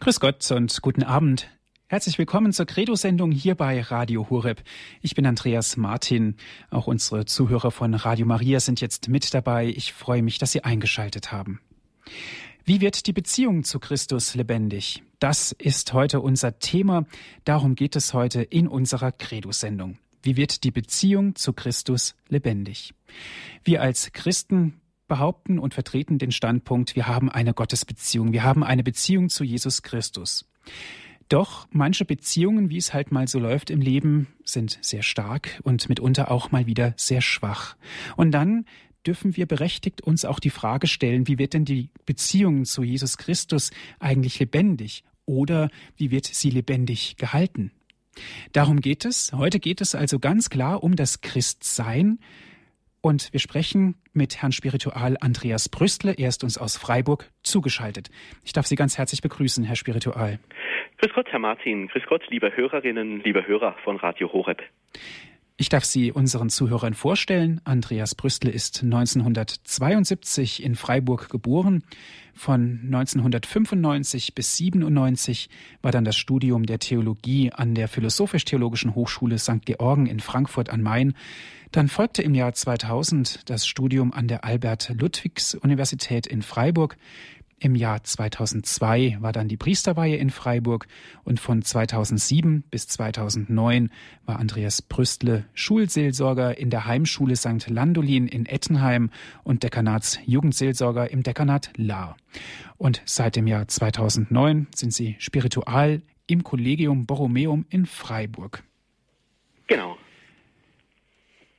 Grüß Gott und guten Abend. Herzlich willkommen zur Credo-Sendung hier bei Radio Hureb. Ich bin Andreas Martin. Auch unsere Zuhörer von Radio Maria sind jetzt mit dabei. Ich freue mich, dass Sie eingeschaltet haben. Wie wird die Beziehung zu Christus lebendig? Das ist heute unser Thema. Darum geht es heute in unserer Credo-Sendung. Wie wird die Beziehung zu Christus lebendig? Wir als Christen behaupten und vertreten den Standpunkt, wir haben eine Gottesbeziehung, wir haben eine Beziehung zu Jesus Christus. Doch manche Beziehungen, wie es halt mal so läuft im Leben, sind sehr stark und mitunter auch mal wieder sehr schwach. Und dann dürfen wir berechtigt uns auch die Frage stellen, wie wird denn die Beziehung zu Jesus Christus eigentlich lebendig oder wie wird sie lebendig gehalten? Darum geht es. Heute geht es also ganz klar um das Christsein, und wir sprechen mit Herrn Spiritual Andreas Brüstle. Er ist uns aus Freiburg zugeschaltet. Ich darf Sie ganz herzlich begrüßen, Herr Spiritual. Grüß Gott, Herr Martin. Grüß Gott, liebe Hörerinnen, liebe Hörer von Radio Horeb. Ich darf Sie unseren Zuhörern vorstellen. Andreas Brüstle ist 1972 in Freiburg geboren. Von 1995 bis 97 war dann das Studium der Theologie an der Philosophisch-Theologischen Hochschule St. Georgen in Frankfurt am Main. Dann folgte im Jahr 2000 das Studium an der Albert-Ludwigs-Universität in Freiburg. Im Jahr 2002 war dann die Priesterweihe in Freiburg und von 2007 bis 2009 war Andreas Brüstle Schulseelsorger in der Heimschule St. Landolin in Ettenheim und Dekanatsjugendseelsorger im Dekanat Lahr. Und seit dem Jahr 2009 sind sie spiritual im Kollegium Borromeum in Freiburg. Genau.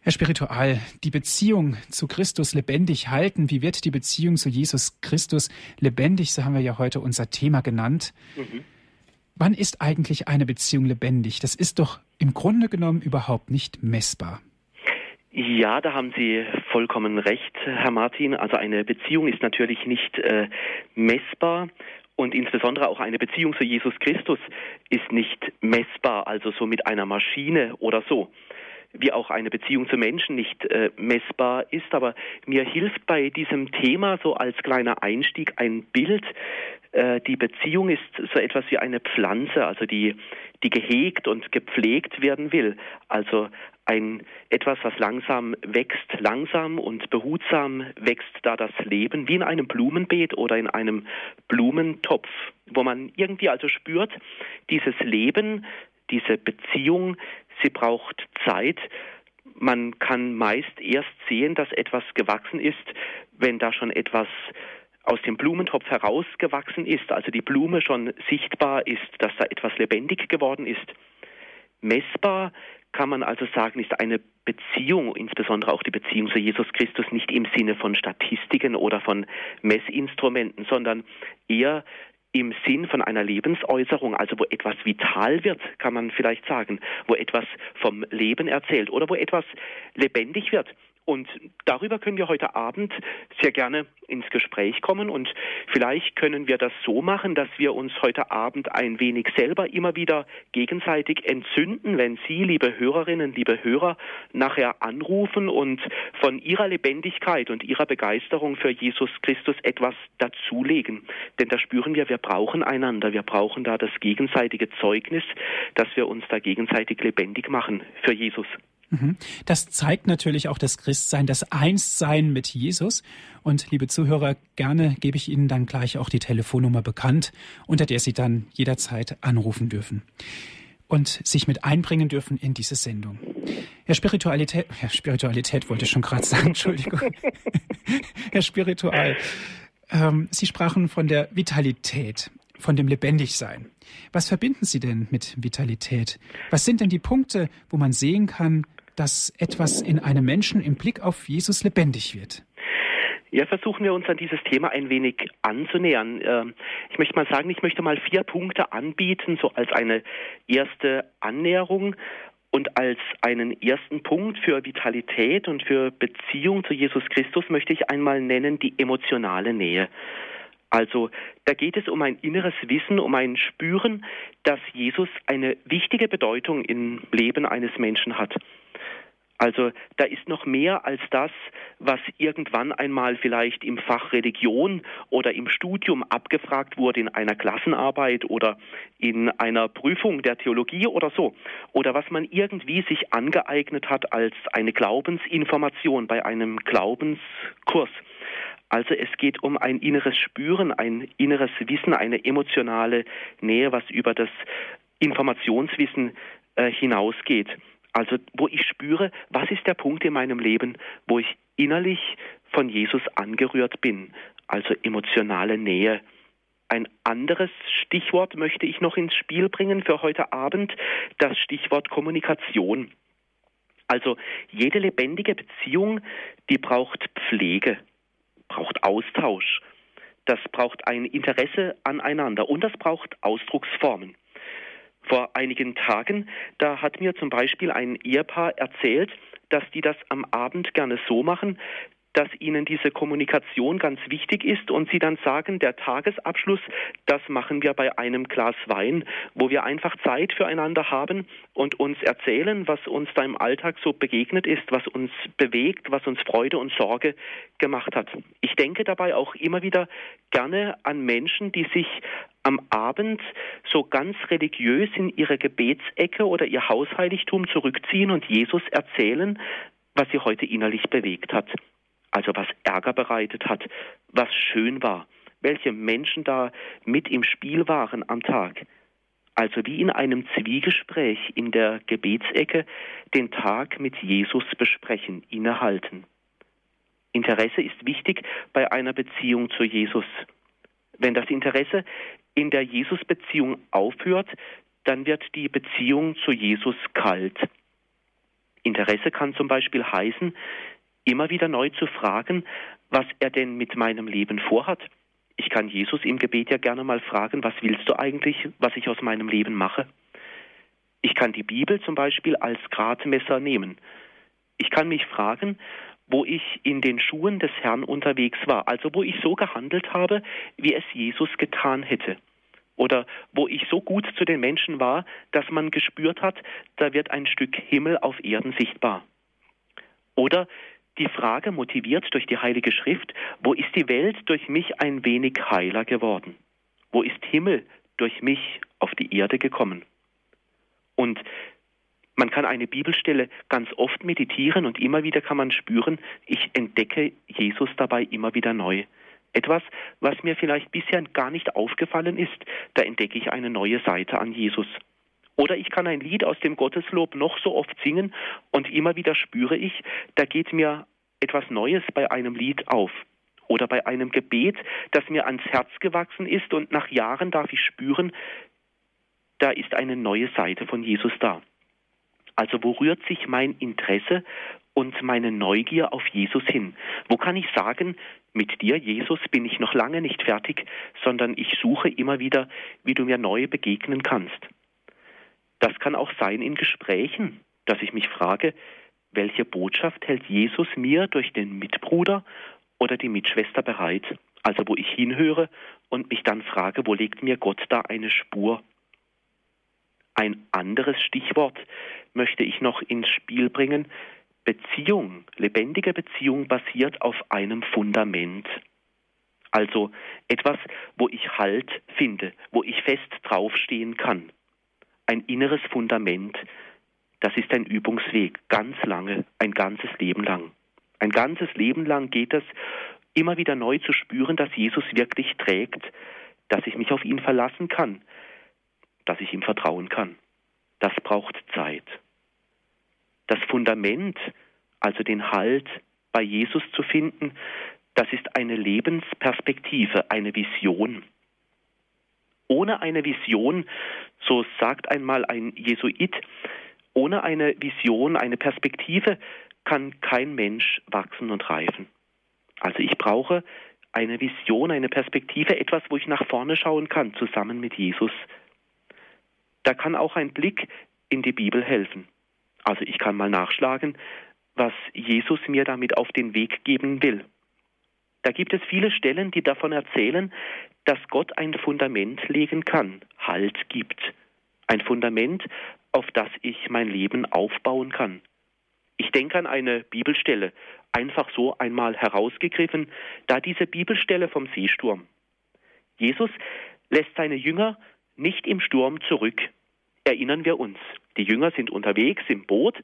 Herr Spiritual, die Beziehung zu Christus lebendig halten. Wie wird die Beziehung zu Jesus Christus lebendig? So haben wir ja heute unser Thema genannt. Mhm. Wann ist eigentlich eine Beziehung lebendig? Das ist doch im Grunde genommen überhaupt nicht messbar. Ja, da haben Sie vollkommen recht, Herr Martin. Also eine Beziehung ist natürlich nicht äh, messbar und insbesondere auch eine Beziehung zu Jesus Christus ist nicht messbar, also so mit einer Maschine oder so wie auch eine Beziehung zu Menschen nicht äh, messbar ist. Aber mir hilft bei diesem Thema so als kleiner Einstieg ein Bild. Äh, die Beziehung ist so etwas wie eine Pflanze, also die, die gehegt und gepflegt werden will. Also ein etwas, was langsam wächst, langsam und behutsam wächst da das Leben, wie in einem Blumenbeet oder in einem Blumentopf, wo man irgendwie also spürt, dieses Leben, diese Beziehung, sie braucht Zeit. Man kann meist erst sehen, dass etwas gewachsen ist, wenn da schon etwas aus dem Blumentopf herausgewachsen ist, also die Blume schon sichtbar ist, dass da etwas lebendig geworden ist. Messbar kann man also sagen, ist eine Beziehung, insbesondere auch die Beziehung zu Jesus Christus, nicht im Sinne von Statistiken oder von Messinstrumenten, sondern eher im Sinn von einer Lebensäußerung, also wo etwas vital wird, kann man vielleicht sagen, wo etwas vom Leben erzählt oder wo etwas lebendig wird. Und darüber können wir heute Abend sehr gerne ins Gespräch kommen und vielleicht können wir das so machen, dass wir uns heute Abend ein wenig selber immer wieder gegenseitig entzünden, wenn Sie, liebe Hörerinnen, liebe Hörer, nachher anrufen und von Ihrer Lebendigkeit und Ihrer Begeisterung für Jesus Christus etwas dazulegen. Denn da spüren wir, wir brauchen einander, wir brauchen da das gegenseitige Zeugnis, dass wir uns da gegenseitig lebendig machen für Jesus. Mhm. Das zeigt natürlich auch das Christsein, das Einssein mit Jesus. Und liebe Zuhörer, gerne gebe ich Ihnen dann gleich auch die Telefonnummer bekannt, unter der Sie dann jederzeit anrufen dürfen und sich mit einbringen dürfen in diese Sendung. Herr Spiritualität, Herr Spiritualität wollte ich schon gerade sagen, Entschuldigung. Herr Spiritual, ähm, Sie sprachen von der Vitalität, von dem Lebendigsein. Was verbinden Sie denn mit Vitalität? Was sind denn die Punkte, wo man sehen kann, dass etwas in einem Menschen im Blick auf Jesus lebendig wird? Ja, versuchen wir uns an dieses Thema ein wenig anzunähern. Ähm, ich möchte mal sagen, ich möchte mal vier Punkte anbieten, so als eine erste Annäherung und als einen ersten Punkt für Vitalität und für Beziehung zu Jesus Christus möchte ich einmal nennen die emotionale Nähe. Also da geht es um ein inneres Wissen, um ein Spüren, dass Jesus eine wichtige Bedeutung im Leben eines Menschen hat. Also da ist noch mehr als das, was irgendwann einmal vielleicht im Fach Religion oder im Studium abgefragt wurde in einer Klassenarbeit oder in einer Prüfung der Theologie oder so. Oder was man irgendwie sich angeeignet hat als eine Glaubensinformation bei einem Glaubenskurs. Also es geht um ein inneres Spüren, ein inneres Wissen, eine emotionale Nähe, was über das Informationswissen äh, hinausgeht. Also wo ich spüre, was ist der Punkt in meinem Leben, wo ich innerlich von Jesus angerührt bin, also emotionale Nähe. Ein anderes Stichwort möchte ich noch ins Spiel bringen für heute Abend, das Stichwort Kommunikation. Also jede lebendige Beziehung, die braucht Pflege, braucht Austausch, das braucht ein Interesse aneinander und das braucht Ausdrucksformen. Vor einigen Tagen, da hat mir zum Beispiel ein Ehepaar erzählt, dass die das am Abend gerne so machen, dass ihnen diese Kommunikation ganz wichtig ist und sie dann sagen, der Tagesabschluss, das machen wir bei einem Glas Wein, wo wir einfach Zeit füreinander haben und uns erzählen, was uns da im Alltag so begegnet ist, was uns bewegt, was uns Freude und Sorge gemacht hat. Ich denke dabei auch immer wieder gerne an Menschen, die sich am Abend so ganz religiös in ihre Gebetsecke oder ihr Hausheiligtum zurückziehen und Jesus erzählen, was sie heute innerlich bewegt hat also was Ärger bereitet hat, was schön war, welche Menschen da mit im Spiel waren am Tag. Also wie in einem Zwiegespräch in der Gebetsecke den Tag mit Jesus besprechen, innehalten. Interesse ist wichtig bei einer Beziehung zu Jesus. Wenn das Interesse in der Jesus-Beziehung aufhört, dann wird die Beziehung zu Jesus kalt. Interesse kann zum Beispiel heißen, immer wieder neu zu fragen, was er denn mit meinem Leben vorhat. Ich kann Jesus im Gebet ja gerne mal fragen, was willst du eigentlich, was ich aus meinem Leben mache? Ich kann die Bibel zum Beispiel als Gradmesser nehmen. Ich kann mich fragen, wo ich in den Schuhen des Herrn unterwegs war, also wo ich so gehandelt habe, wie es Jesus getan hätte. Oder wo ich so gut zu den Menschen war, dass man gespürt hat, da wird ein Stück Himmel auf Erden sichtbar. Oder die Frage motiviert durch die Heilige Schrift, wo ist die Welt durch mich ein wenig heiler geworden? Wo ist Himmel durch mich auf die Erde gekommen? Und man kann eine Bibelstelle ganz oft meditieren und immer wieder kann man spüren, ich entdecke Jesus dabei immer wieder neu. Etwas, was mir vielleicht bisher gar nicht aufgefallen ist, da entdecke ich eine neue Seite an Jesus. Oder ich kann ein Lied aus dem Gotteslob noch so oft singen und immer wieder spüre ich, da geht mir etwas Neues bei einem Lied auf. Oder bei einem Gebet, das mir ans Herz gewachsen ist und nach Jahren darf ich spüren, da ist eine neue Seite von Jesus da. Also wo rührt sich mein Interesse und meine Neugier auf Jesus hin? Wo kann ich sagen, mit dir, Jesus, bin ich noch lange nicht fertig, sondern ich suche immer wieder, wie du mir neu begegnen kannst. Das kann auch sein in Gesprächen, dass ich mich frage, welche Botschaft hält Jesus mir durch den Mitbruder oder die Mitschwester bereit? Also wo ich hinhöre und mich dann frage, wo legt mir Gott da eine Spur? Ein anderes Stichwort möchte ich noch ins Spiel bringen. Beziehung, lebendige Beziehung basiert auf einem Fundament. Also etwas, wo ich Halt finde, wo ich fest draufstehen kann ein inneres Fundament, das ist ein Übungsweg, ganz lange, ein ganzes Leben lang. Ein ganzes Leben lang geht es, immer wieder neu zu spüren, dass Jesus wirklich trägt, dass ich mich auf ihn verlassen kann, dass ich ihm vertrauen kann. Das braucht Zeit. Das Fundament, also den Halt bei Jesus zu finden, das ist eine Lebensperspektive, eine Vision. Ohne eine Vision, so sagt einmal ein Jesuit, ohne eine Vision, eine Perspektive kann kein Mensch wachsen und reifen. Also ich brauche eine Vision, eine Perspektive, etwas, wo ich nach vorne schauen kann, zusammen mit Jesus. Da kann auch ein Blick in die Bibel helfen. Also ich kann mal nachschlagen, was Jesus mir damit auf den Weg geben will. Da gibt es viele Stellen, die davon erzählen, dass Gott ein Fundament legen kann, Halt gibt. Ein Fundament, auf das ich mein Leben aufbauen kann. Ich denke an eine Bibelstelle, einfach so einmal herausgegriffen, da diese Bibelstelle vom Seesturm. Jesus lässt seine Jünger nicht im Sturm zurück. Erinnern wir uns. Die Jünger sind unterwegs im Boot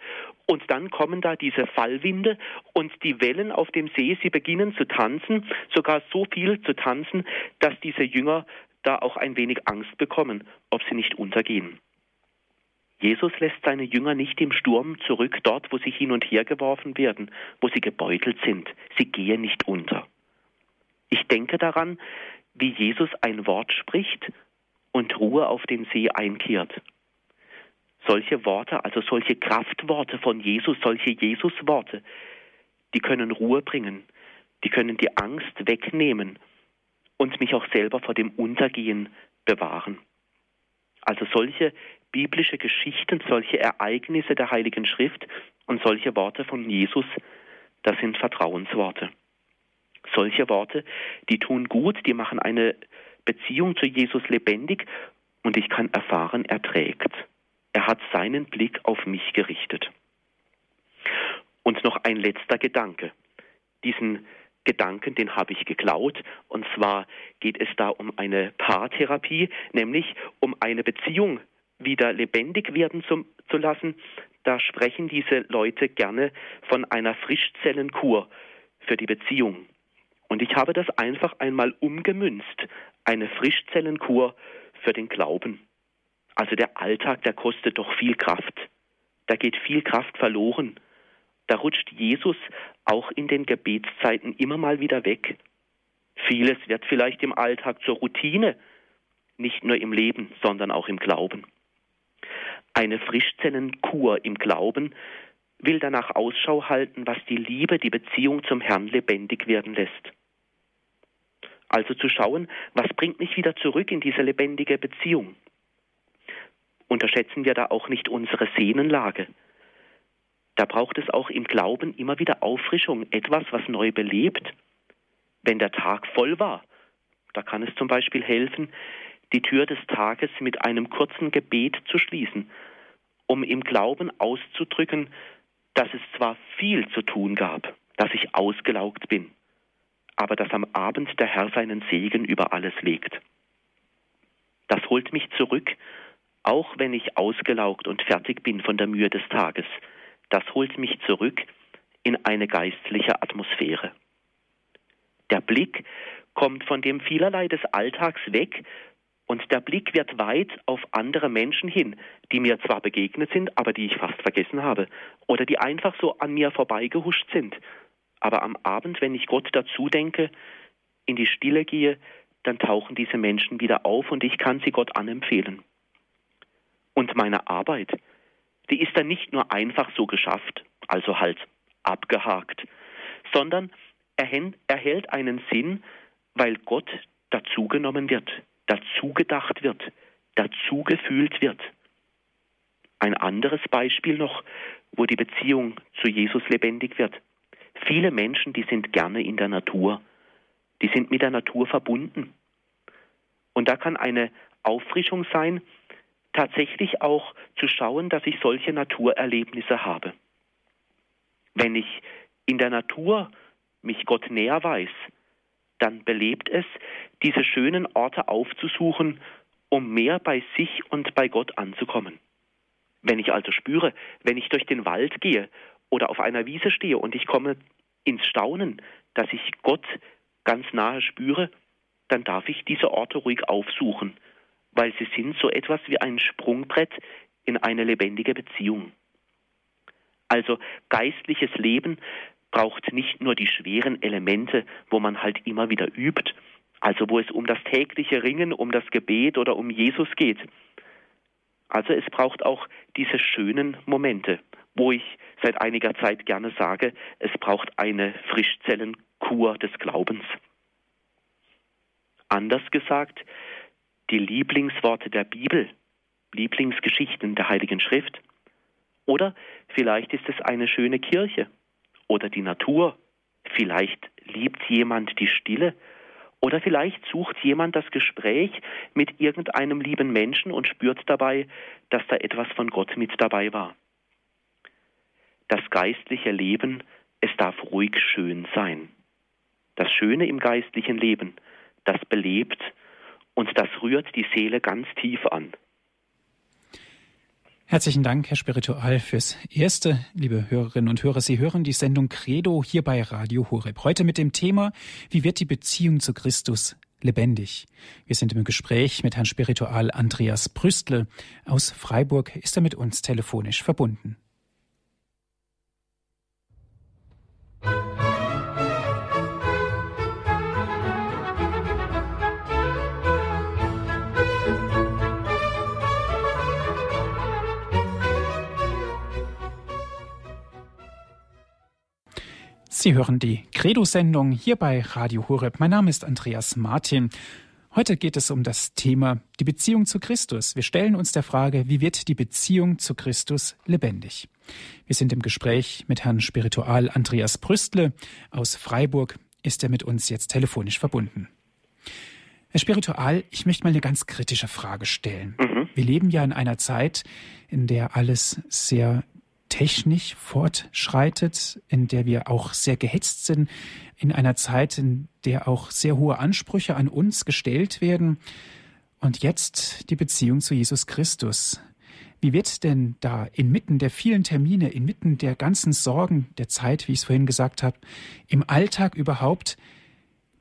und dann kommen da diese Fallwinde und die Wellen auf dem See, sie beginnen zu tanzen, sogar so viel zu tanzen, dass diese Jünger da auch ein wenig Angst bekommen, ob sie nicht untergehen. Jesus lässt seine Jünger nicht im Sturm zurück, dort, wo sie hin und her geworfen werden, wo sie gebeutelt sind. Sie gehen nicht unter. Ich denke daran, wie Jesus ein Wort spricht und Ruhe auf den See einkehrt. Solche Worte, also solche Kraftworte von Jesus, solche Jesus-Worte, die können Ruhe bringen, die können die Angst wegnehmen und mich auch selber vor dem Untergehen bewahren. Also solche biblische Geschichten, solche Ereignisse der Heiligen Schrift und solche Worte von Jesus, das sind Vertrauensworte. Solche Worte, die tun gut, die machen eine Beziehung zu Jesus lebendig und ich kann erfahren, er trägt. Er hat seinen Blick auf mich gerichtet. Und noch ein letzter Gedanke. Diesen Gedanken, den habe ich geklaut. Und zwar geht es da um eine Paartherapie, nämlich um eine Beziehung wieder lebendig werden zu, zu lassen. Da sprechen diese Leute gerne von einer Frischzellenkur für die Beziehung. Und ich habe das einfach einmal umgemünzt. Eine Frischzellenkur für den Glauben. Also der Alltag, der kostet doch viel Kraft. Da geht viel Kraft verloren. Da rutscht Jesus auch in den Gebetszeiten immer mal wieder weg. Vieles wird vielleicht im Alltag zur Routine, nicht nur im Leben, sondern auch im Glauben. Eine Frischzellenkur im Glauben will danach Ausschau halten, was die Liebe, die Beziehung zum Herrn lebendig werden lässt. Also zu schauen, was bringt mich wieder zurück in diese lebendige Beziehung unterschätzen wir da auch nicht unsere Sehnenlage. Da braucht es auch im Glauben immer wieder Auffrischung, etwas, was neu belebt. Wenn der Tag voll war, da kann es zum Beispiel helfen, die Tür des Tages mit einem kurzen Gebet zu schließen, um im Glauben auszudrücken, dass es zwar viel zu tun gab, dass ich ausgelaugt bin, aber dass am Abend der Herr seinen Segen über alles legt. Das holt mich zurück auch wenn ich ausgelaugt und fertig bin von der Mühe des Tages. Das holt mich zurück in eine geistliche Atmosphäre. Der Blick kommt von dem vielerlei des Alltags weg und der Blick wird weit auf andere Menschen hin, die mir zwar begegnet sind, aber die ich fast vergessen habe, oder die einfach so an mir vorbeigehuscht sind. Aber am Abend, wenn ich Gott dazu denke, in die Stille gehe, dann tauchen diese Menschen wieder auf und ich kann sie Gott anempfehlen. Und meine Arbeit, die ist dann nicht nur einfach so geschafft, also halt abgehakt, sondern erhält einen Sinn, weil Gott dazugenommen wird, dazu gedacht wird, dazu gefühlt wird. Ein anderes Beispiel noch, wo die Beziehung zu Jesus lebendig wird. Viele Menschen, die sind gerne in der Natur, die sind mit der Natur verbunden. Und da kann eine Auffrischung sein, tatsächlich auch zu schauen, dass ich solche Naturerlebnisse habe. Wenn ich in der Natur mich Gott näher weiß, dann belebt es, diese schönen Orte aufzusuchen, um mehr bei sich und bei Gott anzukommen. Wenn ich also spüre, wenn ich durch den Wald gehe oder auf einer Wiese stehe und ich komme ins Staunen, dass ich Gott ganz nahe spüre, dann darf ich diese Orte ruhig aufsuchen weil sie sind so etwas wie ein Sprungbrett in eine lebendige Beziehung. Also geistliches Leben braucht nicht nur die schweren Elemente, wo man halt immer wieder übt, also wo es um das tägliche Ringen, um das Gebet oder um Jesus geht. Also es braucht auch diese schönen Momente, wo ich seit einiger Zeit gerne sage, es braucht eine Frischzellenkur des Glaubens. Anders gesagt, die Lieblingsworte der Bibel, Lieblingsgeschichten der Heiligen Schrift. Oder vielleicht ist es eine schöne Kirche oder die Natur. Vielleicht liebt jemand die Stille oder vielleicht sucht jemand das Gespräch mit irgendeinem lieben Menschen und spürt dabei, dass da etwas von Gott mit dabei war. Das geistliche Leben, es darf ruhig schön sein. Das Schöne im geistlichen Leben, das belebt und das rührt die Seele ganz tief an. Herzlichen Dank, Herr Spiritual, fürs Erste. Liebe Hörerinnen und Hörer, Sie hören die Sendung Credo hier bei Radio Horeb. Heute mit dem Thema, wie wird die Beziehung zu Christus lebendig? Wir sind im Gespräch mit Herrn Spiritual Andreas Brüstle aus Freiburg. Ist er mit uns telefonisch verbunden? Sie hören die Credo-Sendung hier bei Radio Horeb. Mein Name ist Andreas Martin. Heute geht es um das Thema die Beziehung zu Christus. Wir stellen uns der Frage, wie wird die Beziehung zu Christus lebendig? Wir sind im Gespräch mit Herrn Spiritual Andreas Brüstle aus Freiburg. Ist er mit uns jetzt telefonisch verbunden? Herr Spiritual, ich möchte mal eine ganz kritische Frage stellen. Mhm. Wir leben ja in einer Zeit, in der alles sehr technisch fortschreitet, in der wir auch sehr gehetzt sind, in einer Zeit, in der auch sehr hohe Ansprüche an uns gestellt werden. Und jetzt die Beziehung zu Jesus Christus. Wie wird denn da inmitten der vielen Termine, inmitten der ganzen Sorgen der Zeit, wie ich es vorhin gesagt habe, im Alltag überhaupt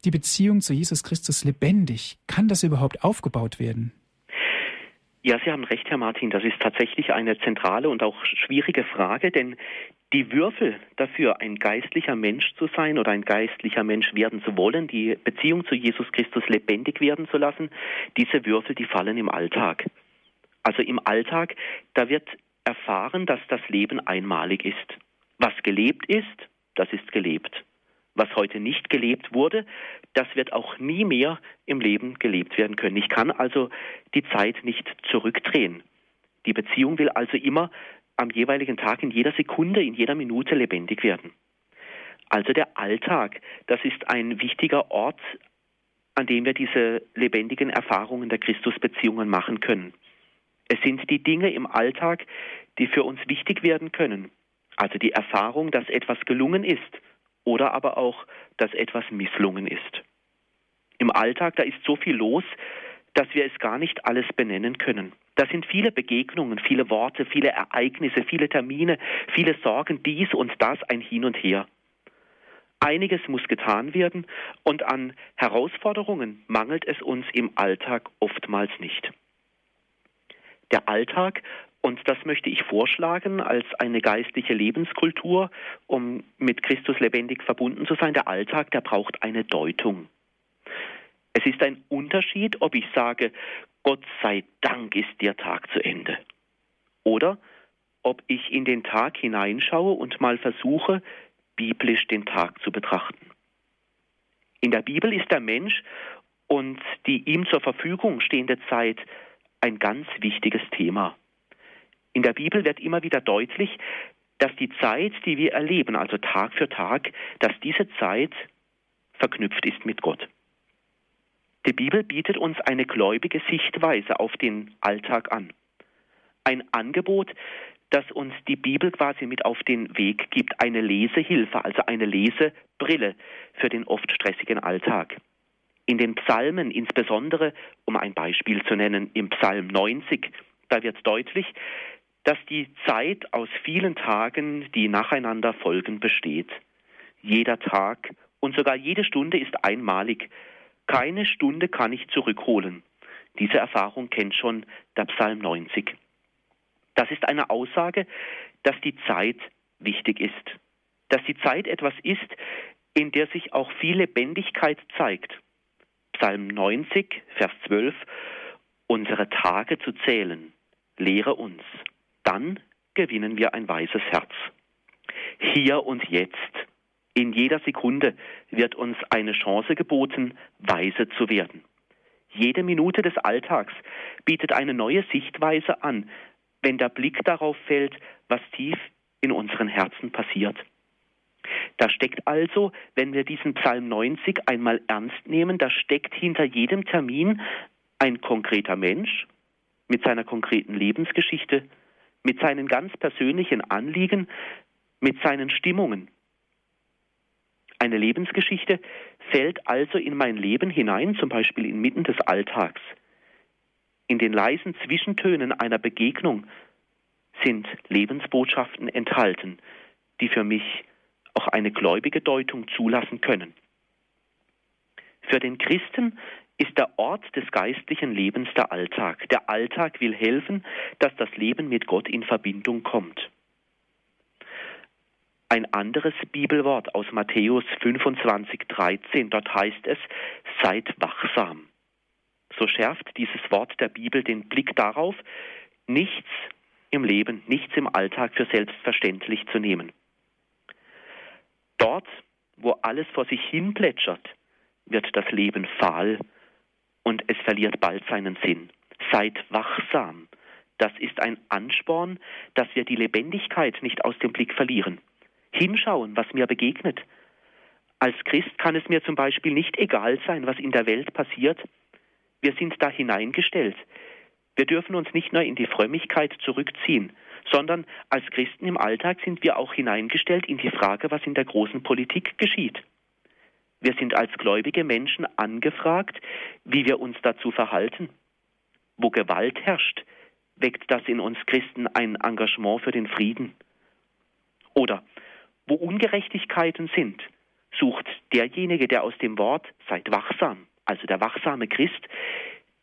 die Beziehung zu Jesus Christus lebendig? Kann das überhaupt aufgebaut werden? Ja, Sie haben recht, Herr Martin. Das ist tatsächlich eine zentrale und auch schwierige Frage, denn die Würfel dafür, ein geistlicher Mensch zu sein oder ein geistlicher Mensch werden zu wollen, die Beziehung zu Jesus Christus lebendig werden zu lassen, diese Würfel, die fallen im Alltag. Also im Alltag, da wird erfahren, dass das Leben einmalig ist. Was gelebt ist, das ist gelebt. Was heute nicht gelebt wurde, das wird auch nie mehr im Leben gelebt werden können. Ich kann also die Zeit nicht zurückdrehen. Die Beziehung will also immer am jeweiligen Tag, in jeder Sekunde, in jeder Minute lebendig werden. Also der Alltag, das ist ein wichtiger Ort, an dem wir diese lebendigen Erfahrungen der Christusbeziehungen machen können. Es sind die Dinge im Alltag, die für uns wichtig werden können. Also die Erfahrung, dass etwas gelungen ist oder aber auch, dass etwas misslungen ist. Im Alltag, da ist so viel los, dass wir es gar nicht alles benennen können. Da sind viele Begegnungen, viele Worte, viele Ereignisse, viele Termine, viele Sorgen, dies und das, ein Hin und Her. Einiges muss getan werden und an Herausforderungen mangelt es uns im Alltag oftmals nicht. Der Alltag und das möchte ich vorschlagen als eine geistliche Lebenskultur, um mit Christus lebendig verbunden zu sein. Der Alltag, der braucht eine Deutung. Es ist ein Unterschied, ob ich sage, Gott sei Dank ist der Tag zu Ende. Oder ob ich in den Tag hineinschaue und mal versuche, biblisch den Tag zu betrachten. In der Bibel ist der Mensch und die ihm zur Verfügung stehende Zeit ein ganz wichtiges Thema. In der Bibel wird immer wieder deutlich, dass die Zeit, die wir erleben, also Tag für Tag, dass diese Zeit verknüpft ist mit Gott. Die Bibel bietet uns eine gläubige Sichtweise auf den Alltag an. Ein Angebot, das uns die Bibel quasi mit auf den Weg gibt, eine Lesehilfe, also eine Lesebrille für den oft stressigen Alltag. In den Psalmen insbesondere, um ein Beispiel zu nennen, im Psalm 90, da wird deutlich, dass die Zeit aus vielen Tagen, die nacheinander folgen, besteht. Jeder Tag und sogar jede Stunde ist einmalig. Keine Stunde kann ich zurückholen. Diese Erfahrung kennt schon der Psalm 90. Das ist eine Aussage, dass die Zeit wichtig ist. Dass die Zeit etwas ist, in der sich auch viel Lebendigkeit zeigt. Psalm 90, Vers 12. Unsere Tage zu zählen, lehre uns dann gewinnen wir ein weises Herz. Hier und jetzt, in jeder Sekunde wird uns eine Chance geboten, weise zu werden. Jede Minute des Alltags bietet eine neue Sichtweise an, wenn der Blick darauf fällt, was tief in unseren Herzen passiert. Da steckt also, wenn wir diesen Psalm 90 einmal ernst nehmen, da steckt hinter jedem Termin ein konkreter Mensch mit seiner konkreten Lebensgeschichte, mit seinen ganz persönlichen Anliegen, mit seinen Stimmungen. Eine Lebensgeschichte fällt also in mein Leben hinein, zum Beispiel inmitten des Alltags. In den leisen Zwischentönen einer Begegnung sind Lebensbotschaften enthalten, die für mich auch eine gläubige Deutung zulassen können. Für den Christen ist der Ort des geistlichen Lebens der Alltag. Der Alltag will helfen, dass das Leben mit Gott in Verbindung kommt. Ein anderes Bibelwort aus Matthäus 25, 13, dort heißt es, seid wachsam. So schärft dieses Wort der Bibel den Blick darauf, nichts im Leben, nichts im Alltag für selbstverständlich zu nehmen. Dort, wo alles vor sich hin plätschert, wird das Leben fahl und es verliert bald seinen Sinn. Seid wachsam. Das ist ein Ansporn, dass wir die Lebendigkeit nicht aus dem Blick verlieren. Hinschauen, was mir begegnet. Als Christ kann es mir zum Beispiel nicht egal sein, was in der Welt passiert. Wir sind da hineingestellt. Wir dürfen uns nicht nur in die Frömmigkeit zurückziehen, sondern als Christen im Alltag sind wir auch hineingestellt in die Frage, was in der großen Politik geschieht. Wir sind als gläubige Menschen angefragt, wie wir uns dazu verhalten. Wo Gewalt herrscht, weckt das in uns Christen ein Engagement für den Frieden. Oder wo Ungerechtigkeiten sind, sucht derjenige, der aus dem Wort seid wachsam, also der wachsame Christ,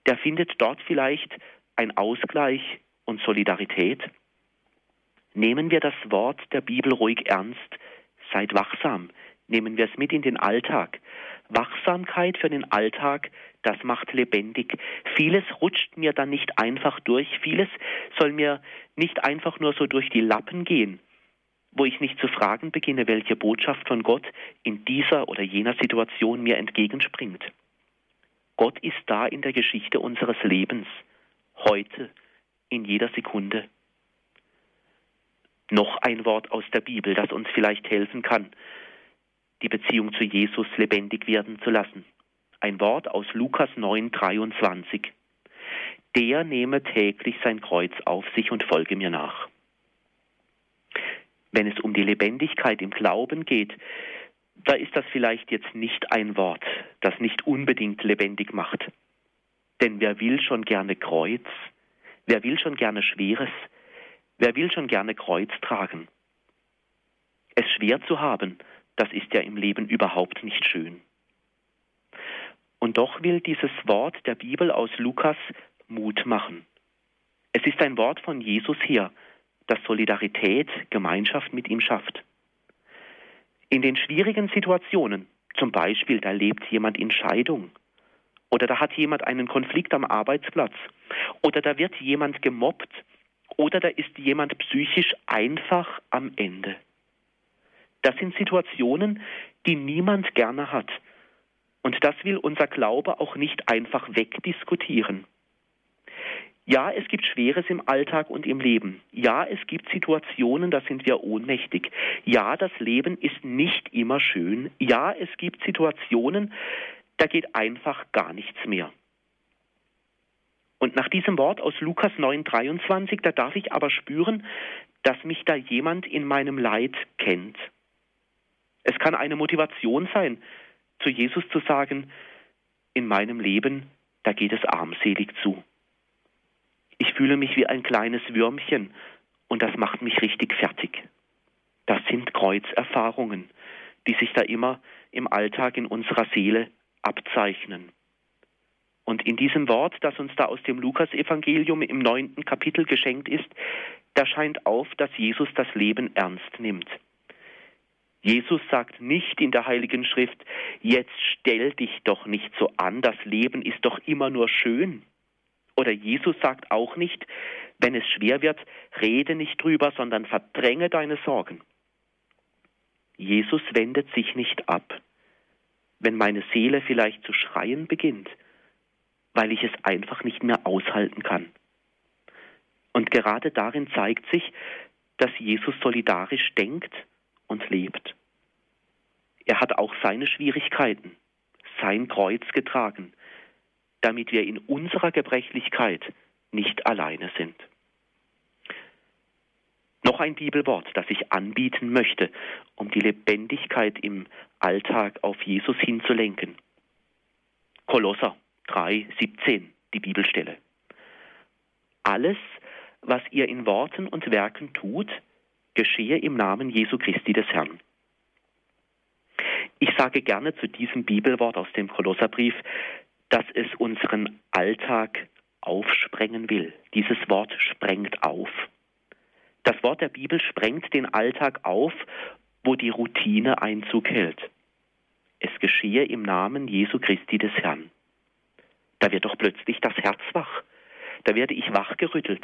der findet dort vielleicht ein Ausgleich und Solidarität. Nehmen wir das Wort der Bibel ruhig ernst, seid wachsam, nehmen wir es mit in den Alltag. Wachsamkeit für den Alltag, das macht lebendig. Vieles rutscht mir dann nicht einfach durch, vieles soll mir nicht einfach nur so durch die Lappen gehen, wo ich nicht zu fragen beginne, welche Botschaft von Gott in dieser oder jener Situation mir entgegenspringt. Gott ist da in der Geschichte unseres Lebens, heute, in jeder Sekunde. Noch ein Wort aus der Bibel, das uns vielleicht helfen kann, die Beziehung zu Jesus lebendig werden zu lassen. Ein Wort aus Lukas 9, 23. Der nehme täglich sein Kreuz auf sich und folge mir nach. Wenn es um die Lebendigkeit im Glauben geht, da ist das vielleicht jetzt nicht ein Wort, das nicht unbedingt lebendig macht. Denn wer will schon gerne Kreuz? Wer will schon gerne Schweres? Wer will schon gerne Kreuz tragen? Es schwer zu haben, das ist ja im Leben überhaupt nicht schön. Und doch will dieses Wort der Bibel aus Lukas Mut machen. Es ist ein Wort von Jesus her, das Solidarität, Gemeinschaft mit ihm schafft. In den schwierigen Situationen, zum Beispiel, da lebt jemand in Scheidung, oder da hat jemand einen Konflikt am Arbeitsplatz, oder da wird jemand gemobbt, oder da ist jemand psychisch einfach am Ende. Das sind Situationen, die niemand gerne hat. Und das will unser Glaube auch nicht einfach wegdiskutieren. Ja, es gibt Schweres im Alltag und im Leben. Ja, es gibt Situationen, da sind wir ohnmächtig. Ja, das Leben ist nicht immer schön. Ja, es gibt Situationen, da geht einfach gar nichts mehr. Und nach diesem Wort aus Lukas 9:23, da darf ich aber spüren, dass mich da jemand in meinem Leid kennt. Es kann eine Motivation sein, zu Jesus zu sagen, in meinem Leben, da geht es armselig zu. Ich fühle mich wie ein kleines Würmchen und das macht mich richtig fertig. Das sind Kreuzerfahrungen, die sich da immer im Alltag in unserer Seele abzeichnen. Und in diesem Wort, das uns da aus dem Lukasevangelium im neunten Kapitel geschenkt ist, da scheint auf, dass Jesus das Leben ernst nimmt. Jesus sagt nicht in der Heiligen Schrift, jetzt stell dich doch nicht so an, das Leben ist doch immer nur schön. Oder Jesus sagt auch nicht, wenn es schwer wird, rede nicht drüber, sondern verdränge deine Sorgen. Jesus wendet sich nicht ab, wenn meine Seele vielleicht zu schreien beginnt, weil ich es einfach nicht mehr aushalten kann. Und gerade darin zeigt sich, dass Jesus solidarisch denkt und lebt. Er hat auch seine Schwierigkeiten, sein Kreuz getragen, damit wir in unserer Gebrechlichkeit nicht alleine sind. Noch ein Bibelwort, das ich anbieten möchte, um die Lebendigkeit im Alltag auf Jesus hinzulenken. Kolosser 3, 17, die Bibelstelle. Alles, was ihr in Worten und Werken tut, geschehe im Namen Jesu Christi des Herrn. Ich sage gerne zu diesem Bibelwort aus dem Kolosserbrief, dass es unseren Alltag aufsprengen will. Dieses Wort sprengt auf. Das Wort der Bibel sprengt den Alltag auf, wo die Routine Einzug hält. Es geschehe im Namen Jesu Christi des Herrn. Da wird doch plötzlich das Herz wach. Da werde ich wachgerüttelt.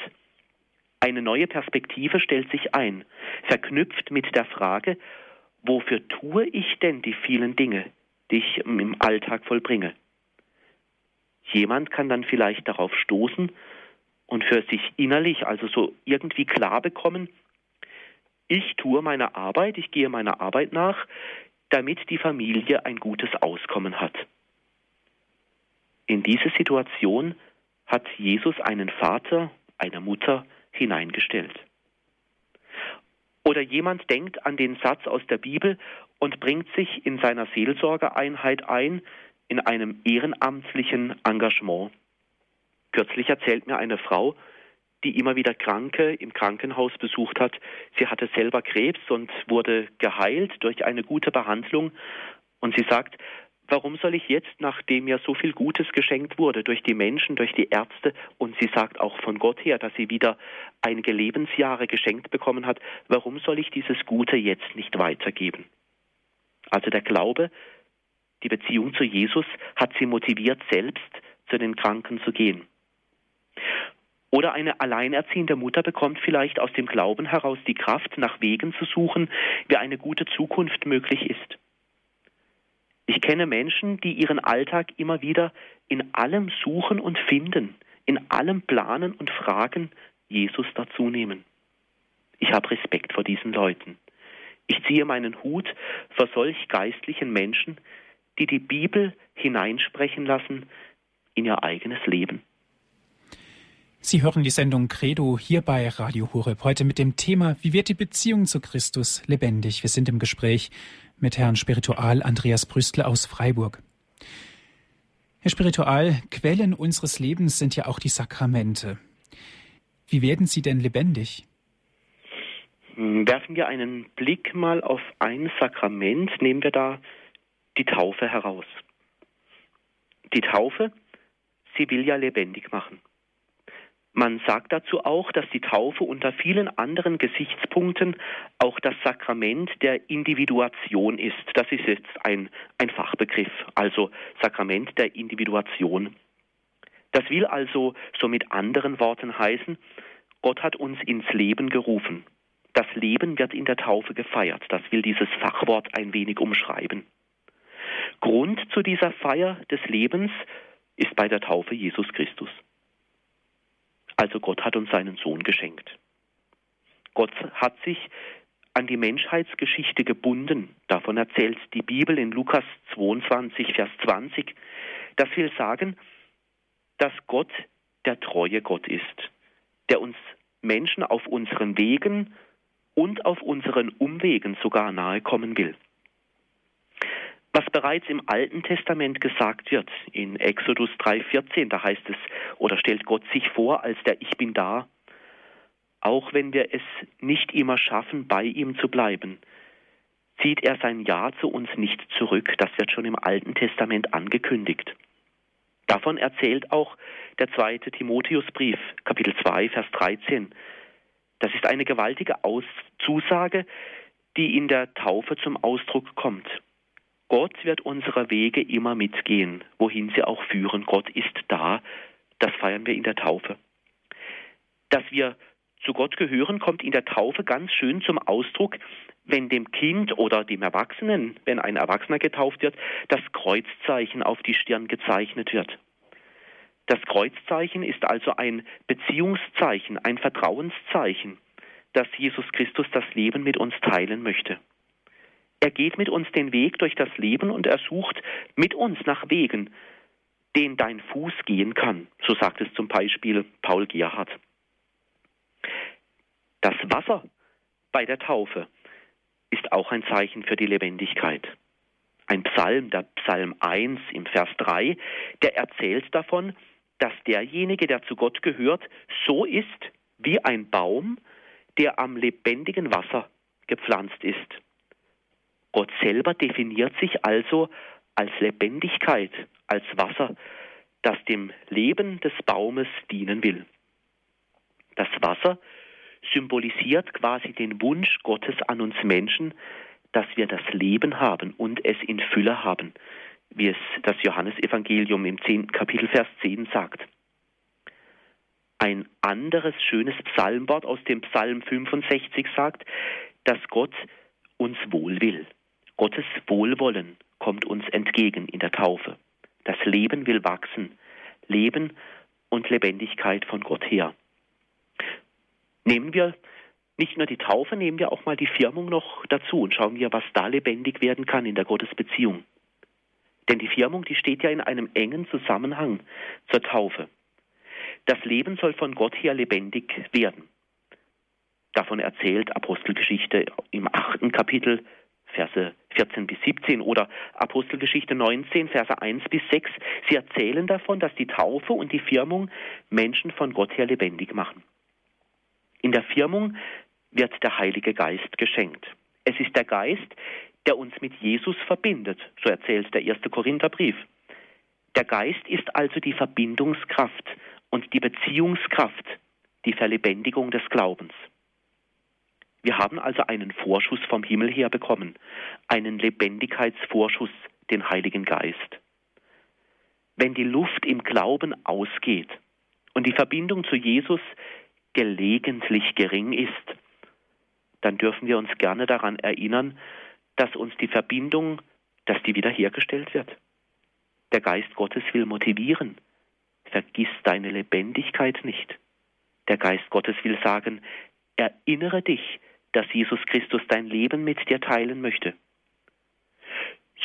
Eine neue Perspektive stellt sich ein, verknüpft mit der Frage, wofür tue ich denn die vielen Dinge, die ich im Alltag vollbringe? Jemand kann dann vielleicht darauf stoßen und für sich innerlich, also so irgendwie klar bekommen, ich tue meine Arbeit, ich gehe meiner Arbeit nach, damit die Familie ein gutes Auskommen hat. In diese Situation hat Jesus einen Vater, eine Mutter hineingestellt. Oder jemand denkt an den Satz aus der Bibel und bringt sich in seiner Seelsorgeeinheit ein, in einem ehrenamtlichen Engagement. Kürzlich erzählt mir eine Frau, die immer wieder Kranke im Krankenhaus besucht hat. Sie hatte selber Krebs und wurde geheilt durch eine gute Behandlung. Und sie sagt, warum soll ich jetzt, nachdem mir so viel Gutes geschenkt wurde durch die Menschen, durch die Ärzte, und sie sagt auch von Gott her, dass sie wieder einige Lebensjahre geschenkt bekommen hat, warum soll ich dieses Gute jetzt nicht weitergeben? Also der Glaube die Beziehung zu Jesus hat sie motiviert, selbst zu den Kranken zu gehen. Oder eine alleinerziehende Mutter bekommt vielleicht aus dem Glauben heraus die Kraft, nach Wegen zu suchen, wie eine gute Zukunft möglich ist. Ich kenne Menschen, die ihren Alltag immer wieder in allem suchen und finden, in allem planen und fragen, Jesus dazu nehmen. Ich habe Respekt vor diesen Leuten. Ich ziehe meinen Hut vor solch geistlichen Menschen, die die Bibel hineinsprechen lassen in ihr eigenes Leben. Sie hören die Sendung Credo hier bei Radio Horeb heute mit dem Thema Wie wird die Beziehung zu Christus lebendig? Wir sind im Gespräch mit Herrn Spiritual Andreas Brüstel aus Freiburg. Herr Spiritual, Quellen unseres Lebens sind ja auch die Sakramente. Wie werden sie denn lebendig? Werfen wir einen Blick mal auf ein Sakrament, nehmen wir da die Taufe heraus. Die Taufe, sie will ja lebendig machen. Man sagt dazu auch, dass die Taufe unter vielen anderen Gesichtspunkten auch das Sakrament der Individuation ist. Das ist jetzt ein, ein Fachbegriff, also Sakrament der Individuation. Das will also so mit anderen Worten heißen, Gott hat uns ins Leben gerufen. Das Leben wird in der Taufe gefeiert. Das will dieses Fachwort ein wenig umschreiben. Grund zu dieser Feier des Lebens ist bei der Taufe Jesus Christus. Also Gott hat uns seinen Sohn geschenkt. Gott hat sich an die Menschheitsgeschichte gebunden. Davon erzählt die Bibel in Lukas 22, Vers 20. Das will sagen, dass Gott der treue Gott ist, der uns Menschen auf unseren Wegen und auf unseren Umwegen sogar nahe kommen will. Was bereits im Alten Testament gesagt wird, in Exodus 3,14, da heißt es, oder stellt Gott sich vor als der Ich bin da, auch wenn wir es nicht immer schaffen, bei ihm zu bleiben, zieht er sein Ja zu uns nicht zurück. Das wird schon im Alten Testament angekündigt. Davon erzählt auch der zweite Timotheusbrief, Kapitel 2, Vers 13. Das ist eine gewaltige Aus Zusage, die in der Taufe zum Ausdruck kommt. Gott wird unsere Wege immer mitgehen, wohin sie auch führen. Gott ist da. Das feiern wir in der Taufe. Dass wir zu Gott gehören, kommt in der Taufe ganz schön zum Ausdruck, wenn dem Kind oder dem Erwachsenen, wenn ein Erwachsener getauft wird, das Kreuzzeichen auf die Stirn gezeichnet wird. Das Kreuzzeichen ist also ein Beziehungszeichen, ein Vertrauenszeichen, dass Jesus Christus das Leben mit uns teilen möchte. Er geht mit uns den Weg durch das Leben und er sucht mit uns nach Wegen, den dein Fuß gehen kann. So sagt es zum Beispiel Paul Gerhardt. Das Wasser, bei der Taufe ist auch ein Zeichen für die Lebendigkeit. Ein Psalm, der Psalm 1 im Vers 3, der erzählt davon, dass derjenige, der zu Gott gehört, so ist wie ein Baum, der am lebendigen Wasser gepflanzt ist. Gott selber definiert sich also als Lebendigkeit, als Wasser, das dem Leben des Baumes dienen will. Das Wasser symbolisiert quasi den Wunsch Gottes an uns Menschen, dass wir das Leben haben und es in Fülle haben, wie es das Johannesevangelium im 10. Kapitel Vers 10 sagt. Ein anderes schönes Psalmwort aus dem Psalm 65 sagt, dass Gott uns wohl will. Gottes Wohlwollen kommt uns entgegen in der Taufe. Das Leben will wachsen. Leben und Lebendigkeit von Gott her. Nehmen wir nicht nur die Taufe, nehmen wir auch mal die Firmung noch dazu und schauen wir, was da lebendig werden kann in der Gottesbeziehung. Denn die Firmung, die steht ja in einem engen Zusammenhang zur Taufe. Das Leben soll von Gott her lebendig werden. Davon erzählt Apostelgeschichte im achten Kapitel, Verse 14 bis 17 oder Apostelgeschichte 19, Verse 1 bis 6. Sie erzählen davon, dass die Taufe und die Firmung Menschen von Gott her lebendig machen. In der Firmung wird der Heilige Geist geschenkt. Es ist der Geist, der uns mit Jesus verbindet, so erzählt der erste Korintherbrief. Der Geist ist also die Verbindungskraft und die Beziehungskraft, die Verlebendigung des Glaubens. Wir haben also einen Vorschuss vom Himmel her bekommen, einen Lebendigkeitsvorschuss, den Heiligen Geist. Wenn die Luft im Glauben ausgeht und die Verbindung zu Jesus gelegentlich gering ist, dann dürfen wir uns gerne daran erinnern, dass uns die Verbindung, dass die wiederhergestellt wird. Der Geist Gottes will motivieren. Vergiss deine Lebendigkeit nicht. Der Geist Gottes will sagen, erinnere dich, dass Jesus Christus dein Leben mit dir teilen möchte.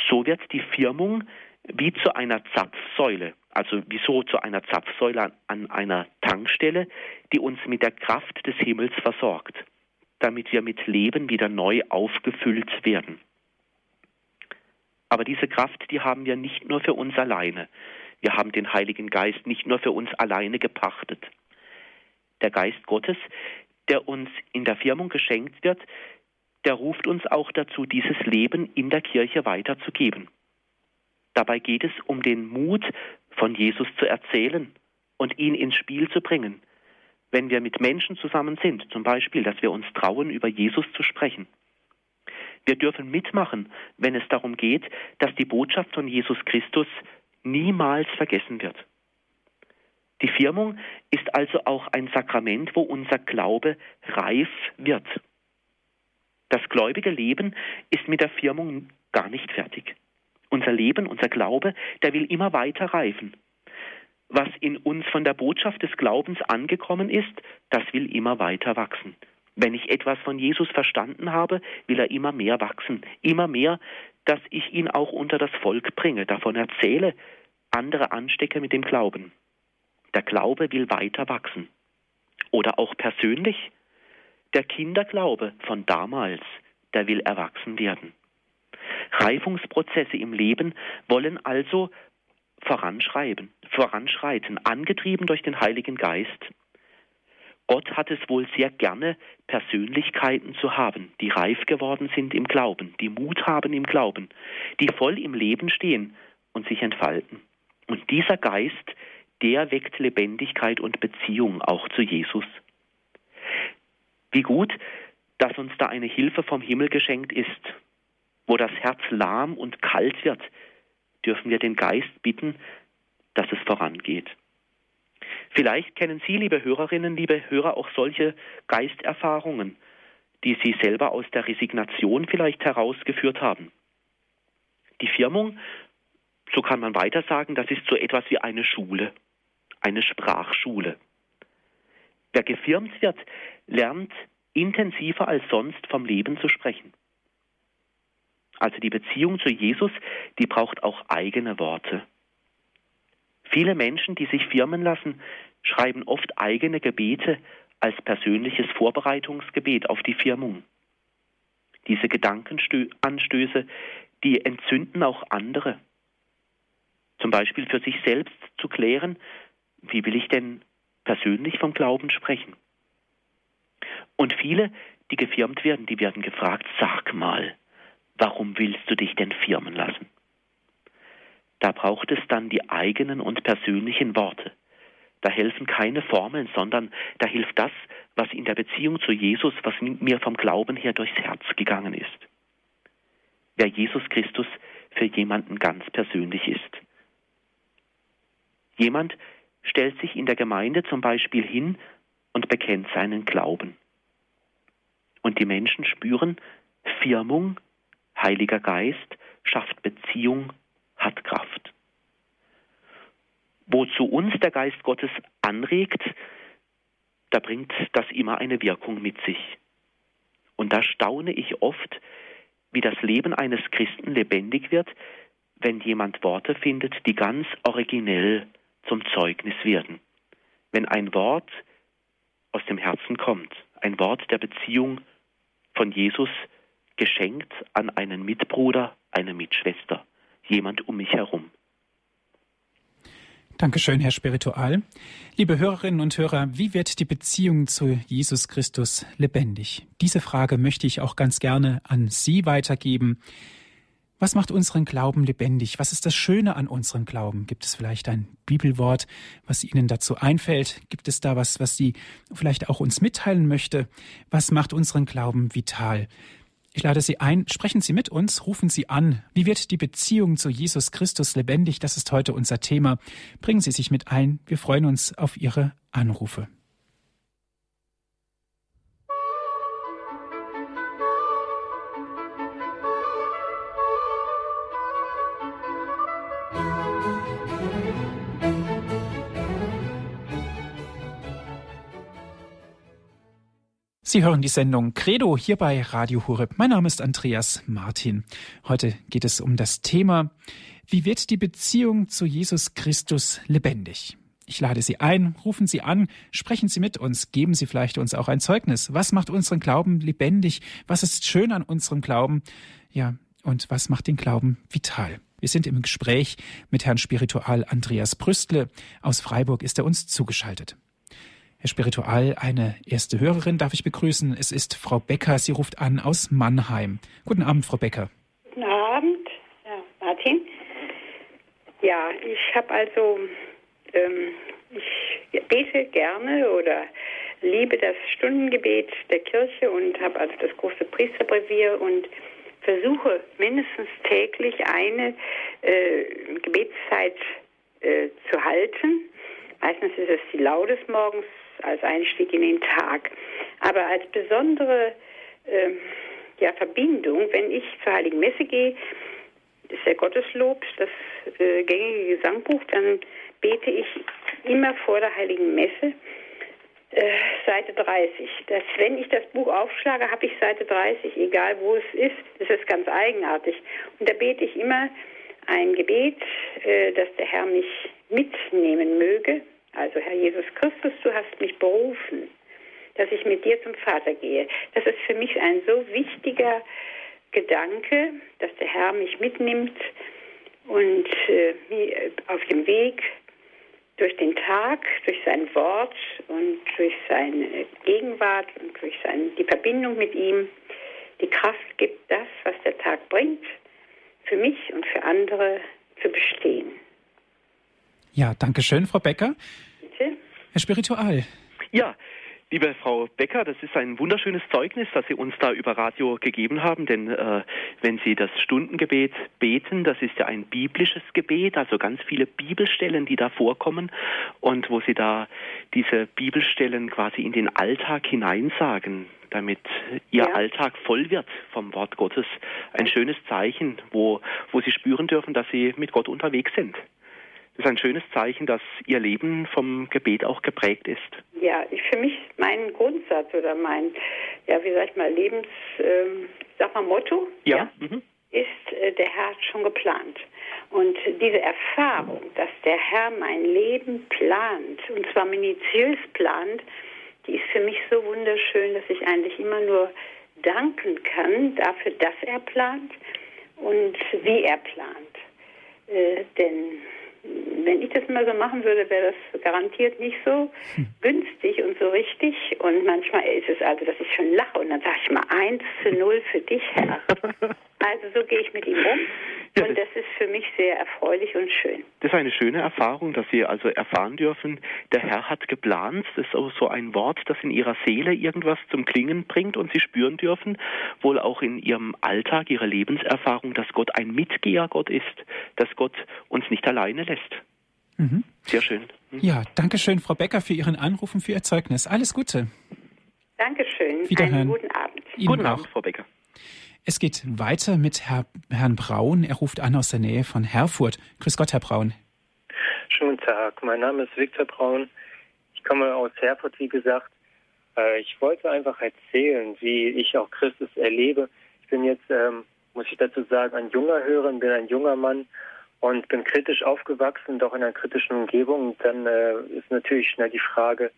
So wird die Firmung wie zu einer Zapfsäule, also wieso zu einer Zapfsäule an, einer Tankstelle, die uns mit der Kraft des Himmels versorgt damit wir mit Leben wieder neu aufgefüllt werden. Aber diese Kraft, die haben wir nicht nur für uns alleine. Wir haben den Heiligen Geist nicht nur für uns alleine gepachtet. Der Geist Gottes, der uns in der Firmung geschenkt wird, der ruft uns auch dazu, dieses Leben in der Kirche weiterzugeben. Dabei geht es um den Mut, von Jesus zu erzählen und ihn ins Spiel zu bringen, wenn wir mit Menschen zusammen sind, zum Beispiel, dass wir uns trauen, über Jesus zu sprechen. Wir dürfen mitmachen, wenn es darum geht, dass die Botschaft von Jesus Christus niemals vergessen wird. Die Firmung ist also auch ein Sakrament, wo unser Glaube reif wird. Das gläubige Leben ist mit der Firmung gar nicht fertig. Unser Leben, unser Glaube, der will immer weiter reifen was in uns von der Botschaft des Glaubens angekommen ist, das will immer weiter wachsen. Wenn ich etwas von Jesus verstanden habe, will er immer mehr wachsen, immer mehr, dass ich ihn auch unter das Volk bringe, davon erzähle, andere anstecke mit dem Glauben. Der Glaube will weiter wachsen. Oder auch persönlich, der Kinderglaube von damals, der will erwachsen werden. Reifungsprozesse im Leben wollen also voranschreiben, voranschreiten, angetrieben durch den Heiligen Geist. Gott hat es wohl sehr gerne, Persönlichkeiten zu haben, die reif geworden sind im Glauben, die Mut haben im Glauben, die voll im Leben stehen und sich entfalten. Und dieser Geist, der weckt Lebendigkeit und Beziehung auch zu Jesus. Wie gut, dass uns da eine Hilfe vom Himmel geschenkt ist, wo das Herz lahm und kalt wird, dürfen wir den Geist bitten, dass es vorangeht. Vielleicht kennen Sie, liebe Hörerinnen, liebe Hörer, auch solche Geisterfahrungen, die Sie selber aus der Resignation vielleicht herausgeführt haben. Die Firmung, so kann man weiter sagen, das ist so etwas wie eine Schule, eine Sprachschule. Wer gefirmt wird, lernt intensiver als sonst vom Leben zu sprechen. Also die Beziehung zu Jesus, die braucht auch eigene Worte. Viele Menschen, die sich firmen lassen, schreiben oft eigene Gebete als persönliches Vorbereitungsgebet auf die Firmung. Diese Gedankenanstöße, die entzünden auch andere. Zum Beispiel für sich selbst zu klären, wie will ich denn persönlich vom Glauben sprechen? Und viele, die gefirmt werden, die werden gefragt, sag mal, warum willst du dich denn firmen lassen? Da braucht es dann die eigenen und persönlichen Worte. Da helfen keine Formeln, sondern da hilft das, was in der Beziehung zu Jesus, was mir vom Glauben her durchs Herz gegangen ist. Wer Jesus Christus für jemanden ganz persönlich ist. Jemand stellt sich in der Gemeinde zum Beispiel hin und bekennt seinen Glauben. Und die Menschen spüren, Firmung, Heiliger Geist schafft Beziehung, hat Kraft. Wozu uns der Geist Gottes anregt, da bringt das immer eine Wirkung mit sich. Und da staune ich oft, wie das Leben eines Christen lebendig wird, wenn jemand Worte findet, die ganz originell zum Zeugnis werden. Wenn ein Wort aus dem Herzen kommt, ein Wort der Beziehung von Jesus geschenkt an einen Mitbruder, eine Mitschwester, jemand um mich herum. Dankeschön, Herr Spiritual. Liebe Hörerinnen und Hörer, wie wird die Beziehung zu Jesus Christus lebendig? Diese Frage möchte ich auch ganz gerne an Sie weitergeben. Was macht unseren Glauben lebendig? Was ist das Schöne an unserem Glauben? Gibt es vielleicht ein Bibelwort, was Ihnen dazu einfällt? Gibt es da was, was Sie vielleicht auch uns mitteilen möchte? Was macht unseren Glauben vital? Ich lade Sie ein, sprechen Sie mit uns, rufen Sie an. Wie wird die Beziehung zu Jesus Christus lebendig? Das ist heute unser Thema. Bringen Sie sich mit ein. Wir freuen uns auf Ihre Anrufe. Sie hören die Sendung Credo hier bei Radio Horeb. Mein Name ist Andreas Martin. Heute geht es um das Thema, wie wird die Beziehung zu Jesus Christus lebendig? Ich lade Sie ein, rufen Sie an, sprechen Sie mit uns, geben Sie vielleicht uns auch ein Zeugnis. Was macht unseren Glauben lebendig? Was ist schön an unserem Glauben? Ja, und was macht den Glauben vital? Wir sind im Gespräch mit Herrn Spiritual Andreas Brüstle. Aus Freiburg ist er uns zugeschaltet. Herr Spiritual, eine erste Hörerin darf ich begrüßen. Es ist Frau Becker. Sie ruft an aus Mannheim. Guten Abend, Frau Becker. Guten Abend, ja, Martin. Ja, ich habe also, ähm, ich bete gerne oder liebe das Stundengebet der Kirche und habe also das große Priesterbrevier und versuche mindestens täglich eine äh, Gebetszeit äh, zu halten. Meistens ist es die Laudes morgens als Einstieg in den Tag. Aber als besondere äh, ja, Verbindung, wenn ich zur Heiligen Messe gehe, ist der Gotteslob, das äh, gängige Gesangbuch, dann bete ich immer vor der Heiligen Messe äh, Seite 30. Das, wenn ich das Buch aufschlage, habe ich Seite 30, egal wo es ist. Das ist ganz eigenartig. Und da bete ich immer ein Gebet, äh, dass der Herr mich mitnehmen möge also Herr Jesus Christus, du hast mich berufen, dass ich mit dir zum Vater gehe. Das ist für mich ein so wichtiger Gedanke, dass der Herr mich mitnimmt und äh, auf dem Weg durch den Tag, durch sein Wort und durch seine Gegenwart und durch seine, die Verbindung mit ihm die Kraft gibt, das, was der Tag bringt, für mich und für andere zu bestehen. Ja, danke schön, Frau Becker. Bitte. Herr Spiritual. Ja, Liebe Frau Becker, das ist ein wunderschönes Zeugnis, das Sie uns da über Radio gegeben haben, denn äh, wenn Sie das Stundengebet beten, das ist ja ein biblisches Gebet, also ganz viele Bibelstellen, die da vorkommen und wo Sie da diese Bibelstellen quasi in den Alltag hineinsagen, damit Ihr ja. Alltag voll wird vom Wort Gottes. Ein schönes Zeichen, wo, wo Sie spüren dürfen, dass Sie mit Gott unterwegs sind. Das ist ein schönes Zeichen, dass Ihr Leben vom Gebet auch geprägt ist. Ja, ich, für mich mein Grundsatz oder mein, ja, wie sag ich mal, Lebens, ähm, sag mal Motto, ja, ja mhm. ist, äh, der Herr hat schon geplant. Und diese Erfahrung, dass der Herr mein Leben plant, und zwar minutiös plant, die ist für mich so wunderschön, dass ich eigentlich immer nur danken kann dafür, dass er plant und wie er plant. Äh, denn wenn ich das mal so machen würde, wäre das garantiert nicht so hm. günstig und so richtig. Und manchmal ist es also, dass ich schon lache und dann sage ich mal eins zu null für dich, Herr. Also so gehe ich mit ihm um. Ja, und das ist für mich sehr erfreulich und schön. Das ist eine schöne Erfahrung, dass Sie also erfahren dürfen, der Herr hat geplant. Das ist auch so ein Wort, das in Ihrer Seele irgendwas zum Klingen bringt und Sie spüren dürfen, wohl auch in Ihrem Alltag, Ihrer Lebenserfahrung, dass Gott ein Mitgeher Gott ist, dass Gott uns nicht alleine lässt. Mhm. Sehr schön. Mhm. Ja, danke schön, Frau Becker, für Ihren Anruf und für Ihr Zeugnis. Alles Gute. Dankeschön. Wiederhören. Einen guten Abend. Ihnen guten Abend, Frau Becker. Es geht weiter mit Herr, Herrn Braun. Er ruft an aus der Nähe von Herfurt. Grüß Gott, Herr Braun. Schönen Tag. Mein Name ist Viktor Braun. Ich komme aus Herfurt, wie gesagt. Äh, ich wollte einfach erzählen, wie ich auch Christus erlebe. Ich bin jetzt, ähm, muss ich dazu sagen, ein junger Hörer, bin ein junger Mann und bin kritisch aufgewachsen, doch in einer kritischen Umgebung. Dann äh, ist natürlich schnell die Frage,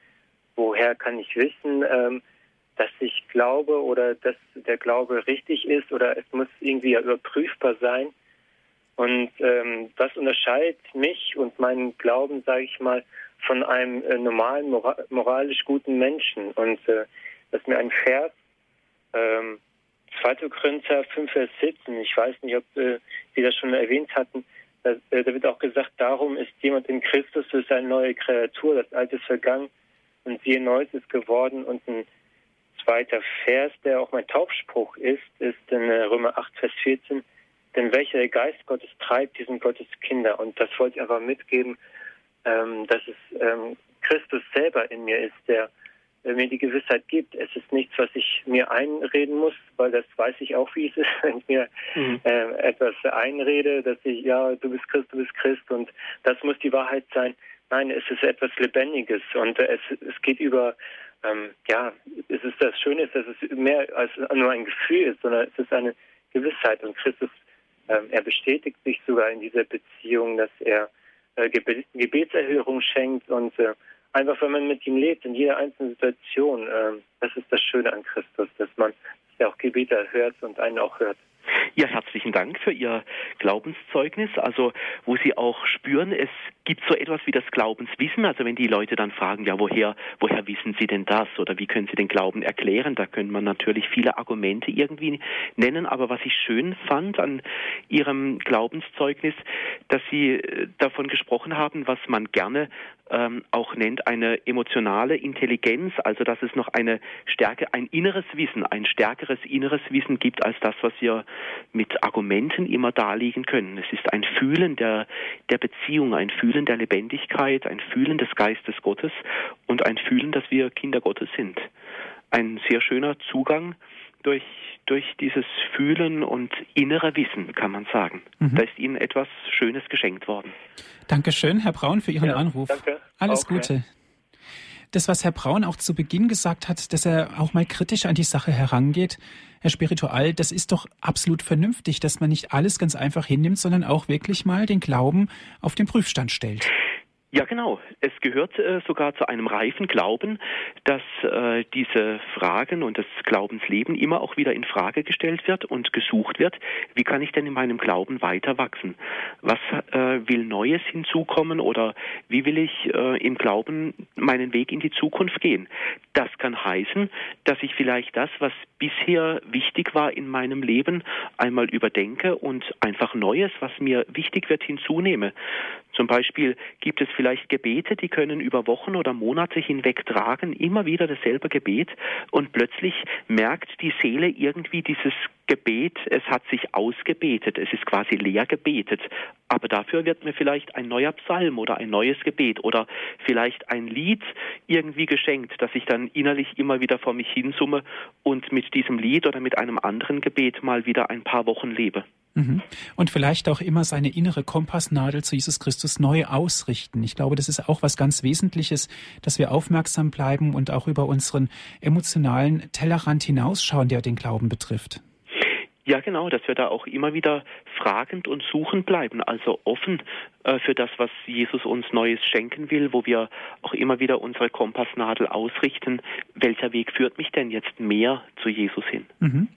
woher kann ich wissen, ähm, dass ich glaube oder dass der Glaube richtig ist oder es muss irgendwie überprüfbar sein. Und ähm, was unterscheidet mich und meinen Glauben, sage ich mal, von einem äh, normalen, mora moralisch guten Menschen? Und äh, das ist mir ein Vers, ähm, 2. Korinther 5, Vers 17, ich weiß nicht, ob äh, Sie das schon erwähnt hatten, da, äh, da wird auch gesagt, darum ist jemand in Christus, ist eine neue Kreatur, das Alte ist vergangen und siehe Neues ist geworden und ein zweiter Vers, der auch mein Taufspruch ist, ist in äh, Römer 8, Vers 14. Denn welcher der Geist Gottes treibt, diesen Gottes Kinder. Und das wollte ich einfach mitgeben, ähm, dass es ähm, Christus selber in mir ist, der äh, mir die Gewissheit gibt. Es ist nichts, was ich mir einreden muss, weil das weiß ich auch, wie es ist, wenn ich mir mhm. äh, etwas einrede, dass ich, ja, du bist Christ, du bist Christ und das muss die Wahrheit sein. Nein, es ist etwas Lebendiges und äh, es, es geht über ähm, ja, es ist das Schöne ist, dass es mehr als nur ein Gefühl ist, sondern es ist eine Gewissheit. Und Christus, ähm, er bestätigt sich sogar in dieser Beziehung, dass er äh, Gebet, Gebetserhörung schenkt und äh, einfach, wenn man mit ihm lebt, in jeder einzelnen Situation, äh, das ist das Schöne an Christus, dass man dass er auch Gebete erhört und einen auch hört. Ja, herzlichen Dank für Ihr Glaubenszeugnis, also wo Sie auch spüren, es gibt so etwas wie das Glaubenswissen, also wenn die Leute dann fragen, ja, woher, woher wissen Sie denn das? Oder wie können Sie den Glauben erklären, da könnte man natürlich viele Argumente irgendwie nennen, aber was ich schön fand an Ihrem Glaubenszeugnis, dass Sie äh, davon gesprochen haben, was man gerne ähm, auch nennt, eine emotionale Intelligenz, also dass es noch eine Stärke, ein inneres Wissen, ein stärkeres inneres Wissen gibt als das, was wir mit Argumenten immer darlegen können. Es ist ein Fühlen der, der Beziehung, ein Fühlen der Lebendigkeit, ein Fühlen des Geistes Gottes und ein Fühlen, dass wir Kinder Gottes sind. Ein sehr schöner Zugang durch, durch dieses Fühlen und innere Wissen, kann man sagen. Mhm. Da ist Ihnen etwas Schönes geschenkt worden. Dankeschön, Herr Braun, für Ihren ja, Anruf. Danke. Alles okay. Gute. Das, was Herr Braun auch zu Beginn gesagt hat, dass er auch mal kritisch an die Sache herangeht, Herr Spiritual, das ist doch absolut vernünftig, dass man nicht alles ganz einfach hinnimmt, sondern auch wirklich mal den Glauben auf den Prüfstand stellt. Ja, genau. Es gehört äh, sogar zu einem reifen Glauben, dass äh, diese Fragen und das Glaubensleben immer auch wieder in Frage gestellt wird und gesucht wird. Wie kann ich denn in meinem Glauben weiter wachsen? Was äh, will Neues hinzukommen oder wie will ich äh, im Glauben meinen Weg in die Zukunft gehen? Das kann heißen, dass ich vielleicht das, was bisher wichtig war in meinem Leben, einmal überdenke und einfach Neues, was mir wichtig wird, hinzunehme. Zum Beispiel gibt es vielleicht Gebete, die können über Wochen oder Monate hinweg tragen, immer wieder dasselbe Gebet und plötzlich merkt die Seele irgendwie dieses Gebet, es hat sich ausgebetet, es ist quasi leer gebetet, aber dafür wird mir vielleicht ein neuer Psalm oder ein neues Gebet oder vielleicht ein Lied irgendwie geschenkt, das ich dann innerlich immer wieder vor mich hinsumme und mit diesem Lied oder mit einem anderen Gebet mal wieder ein paar Wochen lebe. Mhm. Und vielleicht auch immer seine innere Kompassnadel zu Jesus Christus neu ausrichten. Ich glaube, das ist auch was ganz Wesentliches, dass wir aufmerksam bleiben und auch über unseren emotionalen Tellerrand hinausschauen, der den Glauben betrifft. Ja, genau, dass wir da auch immer wieder fragend und suchend bleiben, also offen äh, für das, was Jesus uns Neues schenken will, wo wir auch immer wieder unsere Kompassnadel ausrichten. Welcher Weg führt mich denn jetzt mehr zu Jesus hin? Mhm.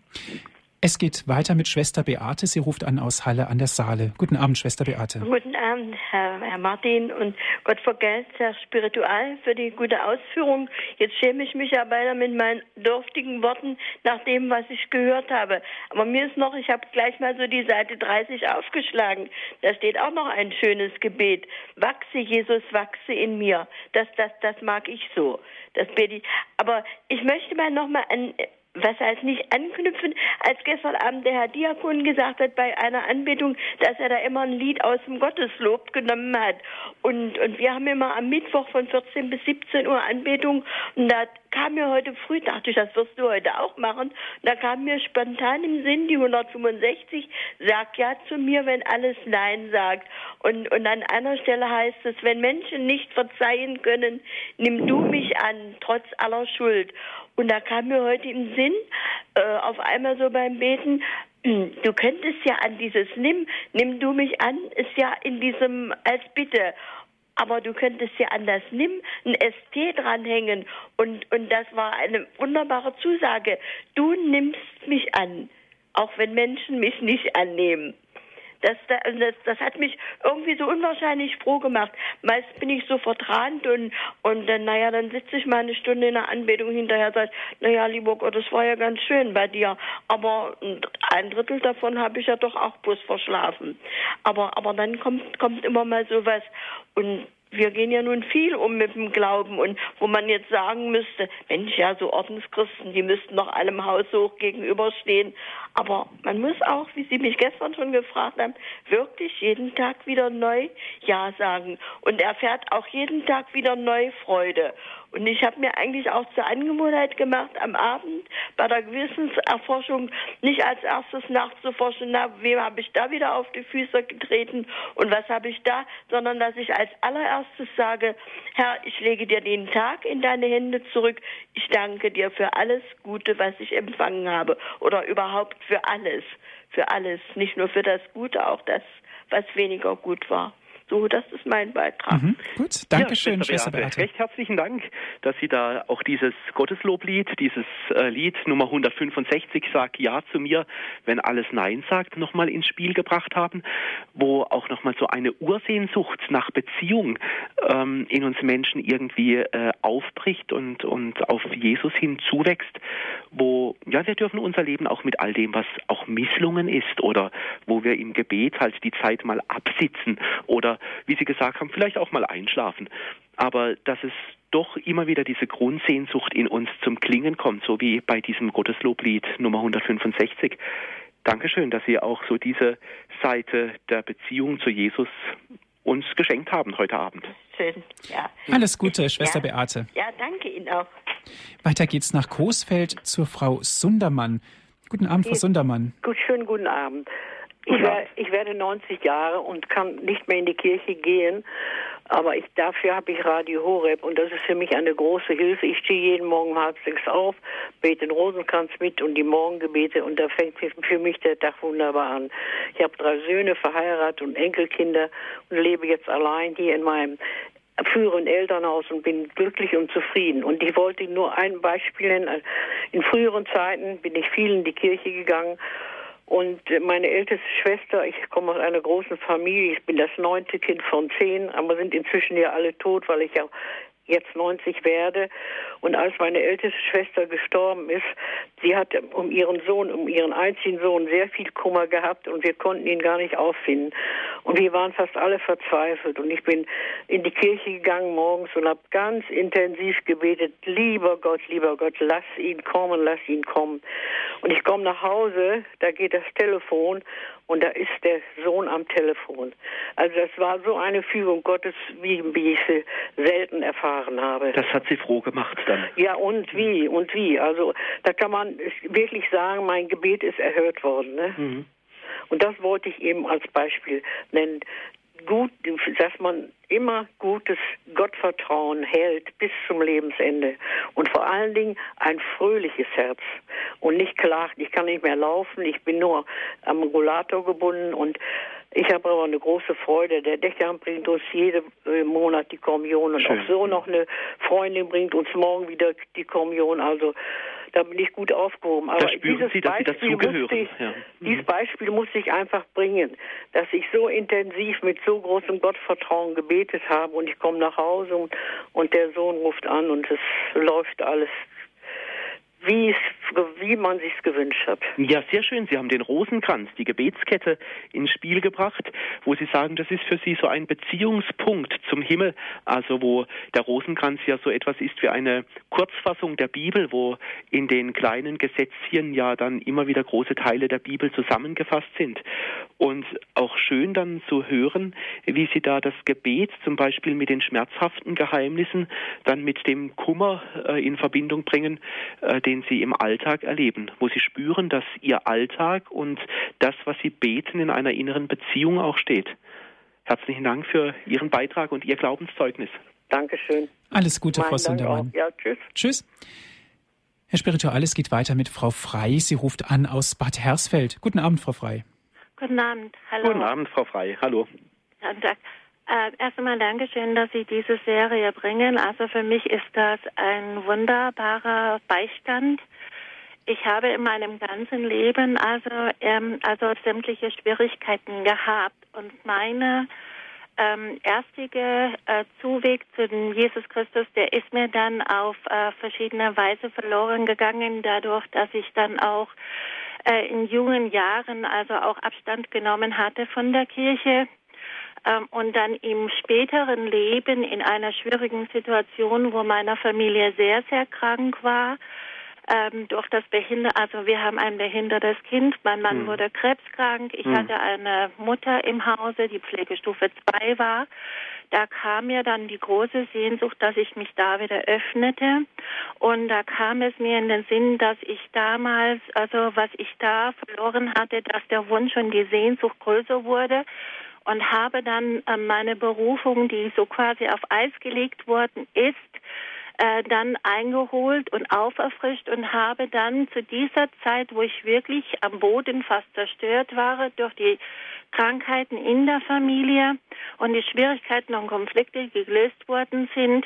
Es geht weiter mit Schwester Beate. Sie ruft an aus Halle an der Saale. Guten Abend, Schwester Beate. Guten Abend, Herr, Herr Martin. Und Gott vergelt sehr spiritual für die gute Ausführung. Jetzt schäme ich mich ja beinahe mit meinen dürftigen Worten nach dem, was ich gehört habe. Aber mir ist noch, ich habe gleich mal so die Seite 30 aufgeschlagen. Da steht auch noch ein schönes Gebet. Wachse, Jesus, wachse in mir. Das, das, das mag ich so. Das bete ich. Aber ich möchte mal noch mal an was heißt nicht anknüpfen, als gestern Abend der Herr Diakon gesagt hat bei einer Anbetung, dass er da immer ein Lied aus dem Gotteslob genommen hat. Und, und wir haben immer am Mittwoch von 14 bis 17 Uhr Anbetung und da kam mir heute früh, dachte ich, das wirst du heute auch machen, da kam mir spontan im Sinn die 165, sag ja zu mir, wenn alles Nein sagt. Und, und an einer Stelle heißt es, wenn Menschen nicht verzeihen können, nimm du mich an, trotz aller Schuld. Und da kam mir heute im Sinn, äh, auf einmal so beim Beten, du könntest ja an dieses Nimm, nimm du mich an, ist ja in diesem als Bitte. Aber du könntest ja an das Nimm ein ST dranhängen. Und, und das war eine wunderbare Zusage. Du nimmst mich an, auch wenn Menschen mich nicht annehmen. Das, das, das hat mich irgendwie so unwahrscheinlich froh gemacht. Meist bin ich so verträumt und, und dann, naja, dann sitze ich mal eine Stunde in der Anbetung hinterher und sage, naja, lieber Gott, das war ja ganz schön bei dir. Aber ein Drittel davon habe ich ja doch auch bloß verschlafen. Aber, aber dann kommt, kommt immer mal sowas und wir gehen ja nun viel um mit dem Glauben und wo man jetzt sagen müsste, Mensch, ja, so Ordenschristen, die müssten noch allem Haus hoch gegenüberstehen. Aber man muss auch, wie Sie mich gestern schon gefragt haben, wirklich jeden Tag wieder neu Ja sagen und erfährt auch jeden Tag wieder neu Freude. Und ich habe mir eigentlich auch zur Angewohnheit gemacht, am Abend bei der Gewissenserforschung nicht als erstes nachzuforschen, na, wem habe ich da wieder auf die Füße getreten und was habe ich da, sondern dass ich als allererstes sage, Herr, ich lege dir den Tag in deine Hände zurück. Ich danke dir für alles Gute, was ich empfangen habe oder überhaupt für alles, für alles, nicht nur für das Gute, auch das, was weniger gut war. So, das ist mein Beitrag. Mhm, gut, danke ja, schön, Schwester Beate. Beate. Recht herzlichen Dank, dass Sie da auch dieses Gottesloblied, dieses äh, Lied Nummer 165, Sag Ja zu mir, wenn alles Nein sagt, nochmal ins Spiel gebracht haben, wo auch nochmal so eine Ursehnsucht nach Beziehung ähm, in uns Menschen irgendwie äh, aufbricht und, und auf Jesus hin zuwächst, wo, ja, wir dürfen unser Leben auch mit all dem, was auch Misslungen ist oder wo wir im Gebet halt die Zeit mal absitzen oder wie Sie gesagt haben, vielleicht auch mal einschlafen. Aber dass es doch immer wieder diese Grundsehnsucht in uns zum Klingen kommt, so wie bei diesem Gottesloblied Nummer 165. Dankeschön, dass Sie auch so diese Seite der Beziehung zu Jesus uns geschenkt haben heute Abend. Schön, ja. Alles Gute, Schwester ja. Beate. Ja, danke Ihnen auch. Weiter geht's nach Coesfeld zur Frau Sundermann. Guten Abend, Frau Sundermann. Gut, schönen guten Abend. Ich, wär, ich, werde 90 Jahre und kann nicht mehr in die Kirche gehen, aber ich, dafür habe ich Radio Horeb und das ist für mich eine große Hilfe. Ich stehe jeden Morgen um halb sechs auf, bete den Rosenkranz mit und die Morgengebete und da fängt für mich der Tag wunderbar an. Ich habe drei Söhne, verheiratet und Enkelkinder und lebe jetzt allein hier in meinem früheren Elternhaus und bin glücklich und zufrieden. Und ich wollte nur ein Beispiel nennen. In früheren Zeiten bin ich viel in die Kirche gegangen und meine älteste Schwester, ich komme aus einer großen Familie, ich bin das neunte Kind von zehn, aber sind inzwischen ja alle tot, weil ich ja jetzt 90 werde. Und als meine älteste Schwester gestorben ist, sie hat um ihren Sohn, um ihren einzigen Sohn sehr viel Kummer gehabt und wir konnten ihn gar nicht auffinden. Und wir waren fast alle verzweifelt. Und ich bin in die Kirche gegangen morgens und habe ganz intensiv gebetet, lieber Gott, lieber Gott, lass ihn kommen, lass ihn kommen. Und ich komme nach Hause, da geht das Telefon und da ist der Sohn am Telefon. Also das war so eine Fügung Gottes, wie, wie ich sie selten erfahren habe. Das hat Sie froh gemacht dann. Ja, und wie, und wie. Also da kann man wirklich sagen, mein Gebet ist erhört worden. Ne? Mhm. Und das wollte ich eben als Beispiel nennen. Gut, dass man immer gutes Gottvertrauen hält bis zum Lebensende. Und vor allen Dingen ein fröhliches Herz. Und nicht klagt, ich kann nicht mehr laufen, ich bin nur am Rollator gebunden. Und ich habe aber eine große Freude. Der Dächer bringt uns jeden äh, Monat die Kommunion und Schön. auch so noch eine Freundin bringt uns morgen wieder die Kommunion. Also da bin ich gut aufgehoben. Aber dieses Sie, Beispiel musste ich, ja. dieses Beispiel musste ich einfach bringen, dass ich so intensiv mit so großem Gottvertrauen gebetet habe und ich komme nach Hause und, und der Sohn ruft an und es läuft alles wie, wie man sich gewünscht hat. Ja, sehr schön. Sie haben den Rosenkranz, die Gebetskette ins Spiel gebracht, wo Sie sagen, das ist für Sie so ein Beziehungspunkt zum Himmel, also wo der Rosenkranz ja so etwas ist wie eine Kurzfassung der Bibel, wo in den kleinen Gesetzchen ja dann immer wieder große Teile der Bibel zusammengefasst sind. Und auch schön dann zu hören, wie Sie da das Gebet zum Beispiel mit den schmerzhaften Geheimnissen, dann mit dem Kummer äh, in Verbindung bringen, äh, den Sie im Alltag erleben, wo Sie spüren, dass Ihr Alltag und das, was Sie beten, in einer inneren Beziehung auch steht. Herzlichen Dank für Ihren Beitrag und Ihr Glaubenszeugnis. Dankeschön. Alles Gute, mein Frau Sundermann. Ja, tschüss. Tschüss. Herr Spirituales geht weiter mit Frau Frei. Sie ruft an aus Bad Hersfeld. Guten Abend, Frau Frei. Guten Abend. Hallo. Guten Abend, Frau Frei. Hallo. Guten Tag. Äh, erst einmal Dankeschön, dass Sie diese Serie bringen. Also für mich ist das ein wunderbarer Beistand. Ich habe in meinem ganzen Leben also, ähm, also sämtliche Schwierigkeiten gehabt und meine ähm, erstige äh, Zuweg zu Jesus Christus, der ist mir dann auf äh, verschiedene Weise verloren gegangen, dadurch, dass ich dann auch äh, in jungen Jahren also auch Abstand genommen hatte von der Kirche und dann im späteren Leben in einer schwierigen Situation, wo meine Familie sehr, sehr krank war, ähm, durch das Behinder, also wir haben ein behindertes Kind, mein Mann mhm. wurde krebskrank, ich mhm. hatte eine Mutter im Hause, die Pflegestufe 2 war. Da kam mir dann die große Sehnsucht, dass ich mich da wieder öffnete. Und da kam es mir in den Sinn, dass ich damals, also was ich da verloren hatte, dass der Wunsch und die Sehnsucht größer wurde und habe dann äh, meine Berufung, die so quasi auf Eis gelegt worden ist, äh, dann eingeholt und auferfrischt und habe dann zu dieser Zeit, wo ich wirklich am Boden fast zerstört war durch die Krankheiten in der Familie und die Schwierigkeiten und Konflikte gelöst worden sind,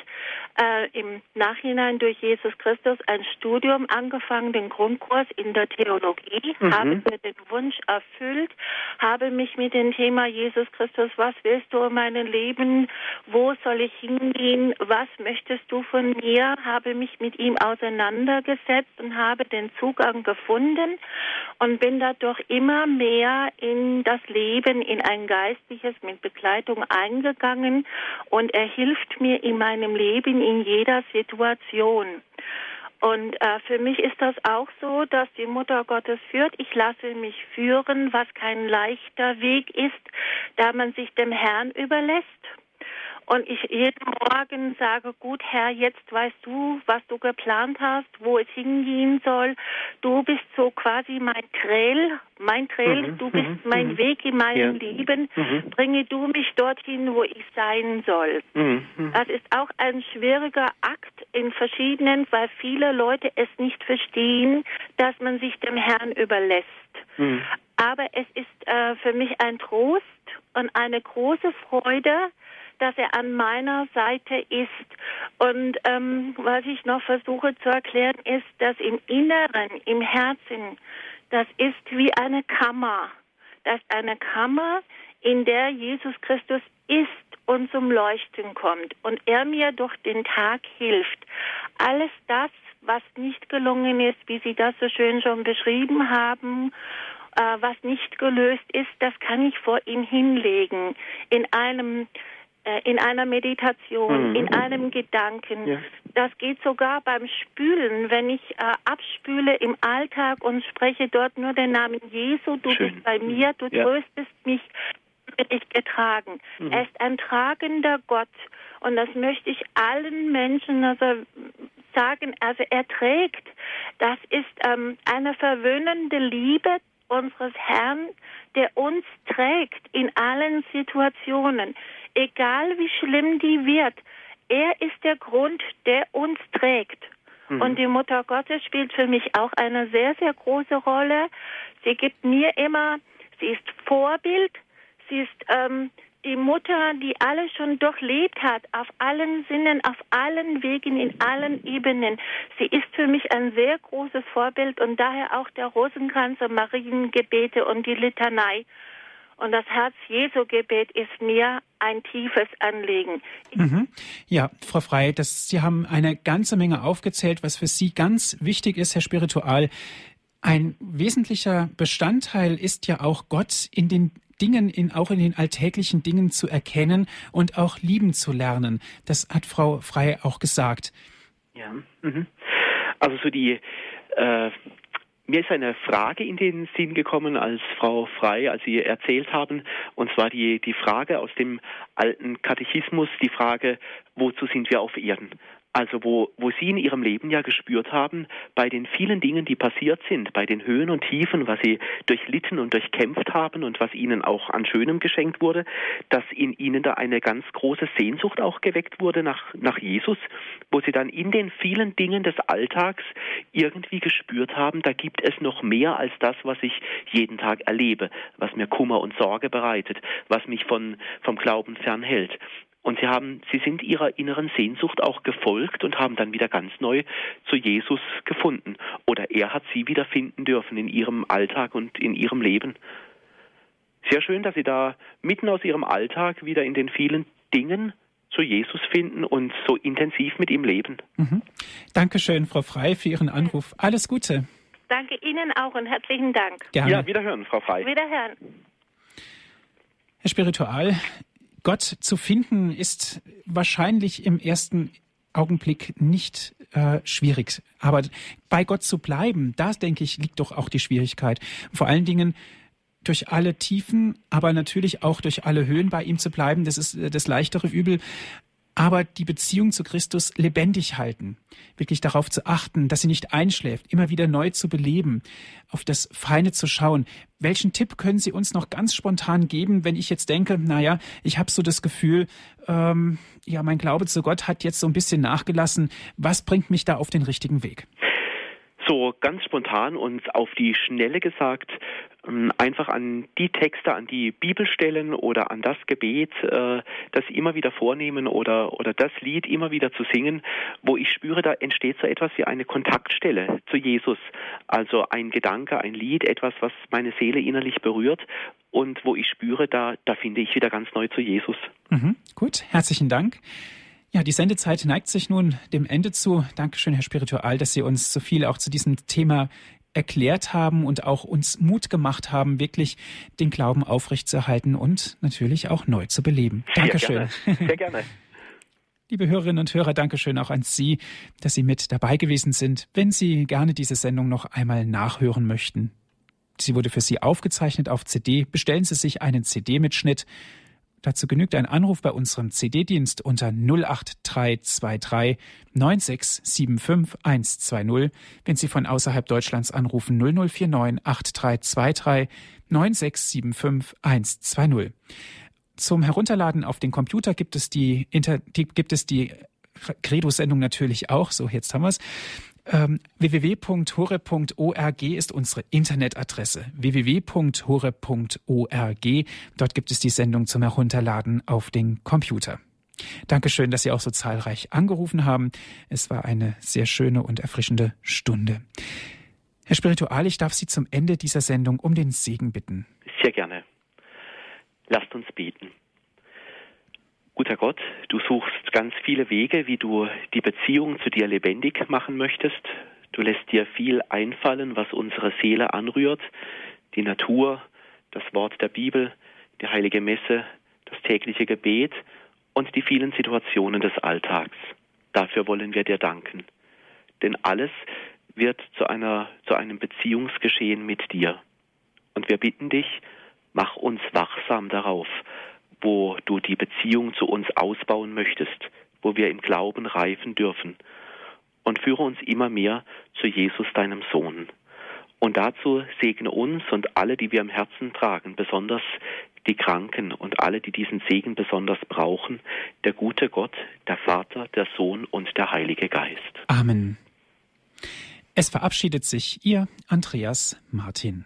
äh, im Nachhinein durch Jesus Christus ein Studium angefangen, den Grundkurs in der Theologie, mhm. habe mir den Wunsch erfüllt, habe mich mit dem Thema Jesus Christus, was willst du in meinem Leben, wo soll ich hingehen, was möchtest du von mir, habe mich mit ihm auseinandergesetzt und habe den Zugang gefunden und bin dadurch immer mehr in das Leben in ein geistliches mit Begleitung eingegangen und er hilft mir in meinem Leben in jeder Situation. Und äh, für mich ist das auch so, dass die Mutter Gottes führt. Ich lasse mich führen, was kein leichter Weg ist, da man sich dem Herrn überlässt und ich jeden Morgen sage, gut Herr, jetzt weißt du, was du geplant hast, wo es hingehen soll. Du bist so quasi mein Trail, mein Trail, mhm, du bist mhm, mein mhm. Weg in meinem ja. Leben. Mhm. Bringe du mich dorthin, wo ich sein soll. Mhm, mhm. Das ist auch ein schwieriger Akt in verschiedenen, weil viele Leute es nicht verstehen, dass man sich dem Herrn überlässt. Aber es ist äh, für mich ein Trost und eine große Freude, dass er an meiner Seite ist. Und ähm, was ich noch versuche zu erklären, ist, dass im Inneren, im Herzen, das ist wie eine Kammer. Das ist eine Kammer, in der Jesus Christus ist und zum Leuchten kommt und er mir durch den Tag hilft. Alles das, was nicht gelungen ist, wie Sie das so schön schon beschrieben haben, äh, was nicht gelöst ist, das kann ich vor ihm hinlegen in einem in einer Meditation, mhm. in einem Gedanken. Ja. Das geht sogar beim Spülen, wenn ich äh, abspüle im Alltag und spreche dort nur den Namen Jesu, du Schön. bist bei mir, du ja. tröstest mich, bin ich getragen. Mhm. Er ist ein tragender Gott und das möchte ich allen Menschen also sagen, also er trägt. Das ist ähm, eine verwöhnende Liebe unseres Herrn, der uns trägt in allen Situationen, egal wie schlimm die wird. Er ist der Grund, der uns trägt. Mhm. Und die Mutter Gottes spielt für mich auch eine sehr, sehr große Rolle. Sie gibt mir immer, sie ist Vorbild, sie ist ähm, die Mutter, die alles schon durchlebt hat, auf allen Sinnen, auf allen Wegen, in allen Ebenen. Sie ist für mich ein sehr großes Vorbild und daher auch der Rosenkranz und Mariengebete und die Litanei. Und das Herz-Jesu-Gebet ist mir ein tiefes Anliegen. Mhm. Ja, Frau Frei, das, Sie haben eine ganze Menge aufgezählt, was für Sie ganz wichtig ist, Herr Spiritual. Ein wesentlicher Bestandteil ist ja auch Gott in den Dingen, in, auch in den alltäglichen Dingen zu erkennen und auch lieben zu lernen. Das hat Frau Frei auch gesagt. Ja, mhm. also so die äh, mir ist eine Frage in den Sinn gekommen, als Frau Frei, als Sie erzählt haben, und zwar die, die Frage aus dem alten Katechismus, die Frage, wozu sind wir auf Erden? Also wo, wo Sie in Ihrem Leben ja gespürt haben, bei den vielen Dingen, die passiert sind, bei den Höhen und Tiefen, was Sie durchlitten und durchkämpft haben und was Ihnen auch an Schönem geschenkt wurde, dass in Ihnen da eine ganz große Sehnsucht auch geweckt wurde nach, nach Jesus, wo Sie dann in den vielen Dingen des Alltags irgendwie gespürt haben, da gibt es noch mehr als das, was ich jeden Tag erlebe, was mir Kummer und Sorge bereitet, was mich von, vom Glauben fernhält. Und sie haben, sie sind ihrer inneren Sehnsucht auch gefolgt und haben dann wieder ganz neu zu Jesus gefunden. Oder er hat sie wieder finden dürfen in ihrem Alltag und in ihrem Leben. Sehr schön, dass Sie da mitten aus Ihrem Alltag wieder in den vielen Dingen zu Jesus finden und so intensiv mit ihm leben. Mhm. Dankeschön, Frau Frei, für Ihren Anruf. Alles Gute. Danke Ihnen auch und herzlichen Dank. Gerne. Ja, wiederhören, Frau Frei. Wiederhören. Herr Spiritual, Gott zu finden ist wahrscheinlich im ersten Augenblick nicht äh, schwierig. Aber bei Gott zu bleiben, da denke ich, liegt doch auch die Schwierigkeit. Vor allen Dingen durch alle Tiefen, aber natürlich auch durch alle Höhen bei ihm zu bleiben, das ist äh, das leichtere Übel aber die Beziehung zu Christus lebendig halten, wirklich darauf zu achten, dass sie nicht einschläft, immer wieder neu zu beleben, auf das Feine zu schauen. Welchen Tipp können Sie uns noch ganz spontan geben, wenn ich jetzt denke, naja, ich habe so das Gefühl, ähm, ja, mein Glaube zu Gott hat jetzt so ein bisschen nachgelassen. Was bringt mich da auf den richtigen Weg? So ganz spontan und auf die Schnelle gesagt, ähm, einfach an die Texte, an die Bibelstellen oder an das Gebet, äh, das immer wieder vornehmen oder, oder das Lied immer wieder zu singen, wo ich spüre, da entsteht so etwas wie eine Kontaktstelle zu Jesus. Also ein Gedanke, ein Lied, etwas, was meine Seele innerlich berührt und wo ich spüre, da, da finde ich wieder ganz neu zu Jesus. Mhm, gut, herzlichen Dank. Ja, die Sendezeit neigt sich nun dem Ende zu. Dankeschön, Herr Spiritual, dass Sie uns so viel auch zu diesem Thema erklärt haben und auch uns Mut gemacht haben, wirklich den Glauben aufrechtzuerhalten und natürlich auch neu zu beleben. Dankeschön. Sehr gerne. Sehr gerne. Liebe Hörerinnen und Hörer, Dankeschön auch an Sie, dass Sie mit dabei gewesen sind. Wenn Sie gerne diese Sendung noch einmal nachhören möchten, sie wurde für Sie aufgezeichnet auf CD. Bestellen Sie sich einen CD-Mitschnitt Dazu genügt ein Anruf bei unserem CD-Dienst unter 08323 9675 120. Wenn Sie von außerhalb Deutschlands anrufen 0049 8323 9675 120. Zum Herunterladen auf den Computer gibt es die, Inter, die gibt es die Credo-Sendung natürlich auch. So, jetzt haben wir es. Ähm, www.hore.org ist unsere Internetadresse. www.hore.org. Dort gibt es die Sendung zum Herunterladen auf den Computer. Dankeschön, dass Sie auch so zahlreich angerufen haben. Es war eine sehr schöne und erfrischende Stunde. Herr Spiritual, ich darf Sie zum Ende dieser Sendung um den Segen bitten. Sehr gerne. Lasst uns beten. Guter Gott, du suchst ganz viele Wege, wie du die Beziehung zu dir lebendig machen möchtest. Du lässt dir viel einfallen, was unsere Seele anrührt, die Natur, das Wort der Bibel, die heilige Messe, das tägliche Gebet und die vielen Situationen des Alltags. Dafür wollen wir dir danken. Denn alles wird zu, einer, zu einem Beziehungsgeschehen mit dir. Und wir bitten dich, mach uns wachsam darauf, wo du die Beziehung zu uns ausbauen möchtest, wo wir im Glauben reifen dürfen. Und führe uns immer mehr zu Jesus, deinem Sohn. Und dazu segne uns und alle, die wir im Herzen tragen, besonders die Kranken und alle, die diesen Segen besonders brauchen, der gute Gott, der Vater, der Sohn und der Heilige Geist. Amen. Es verabschiedet sich Ihr Andreas Martin.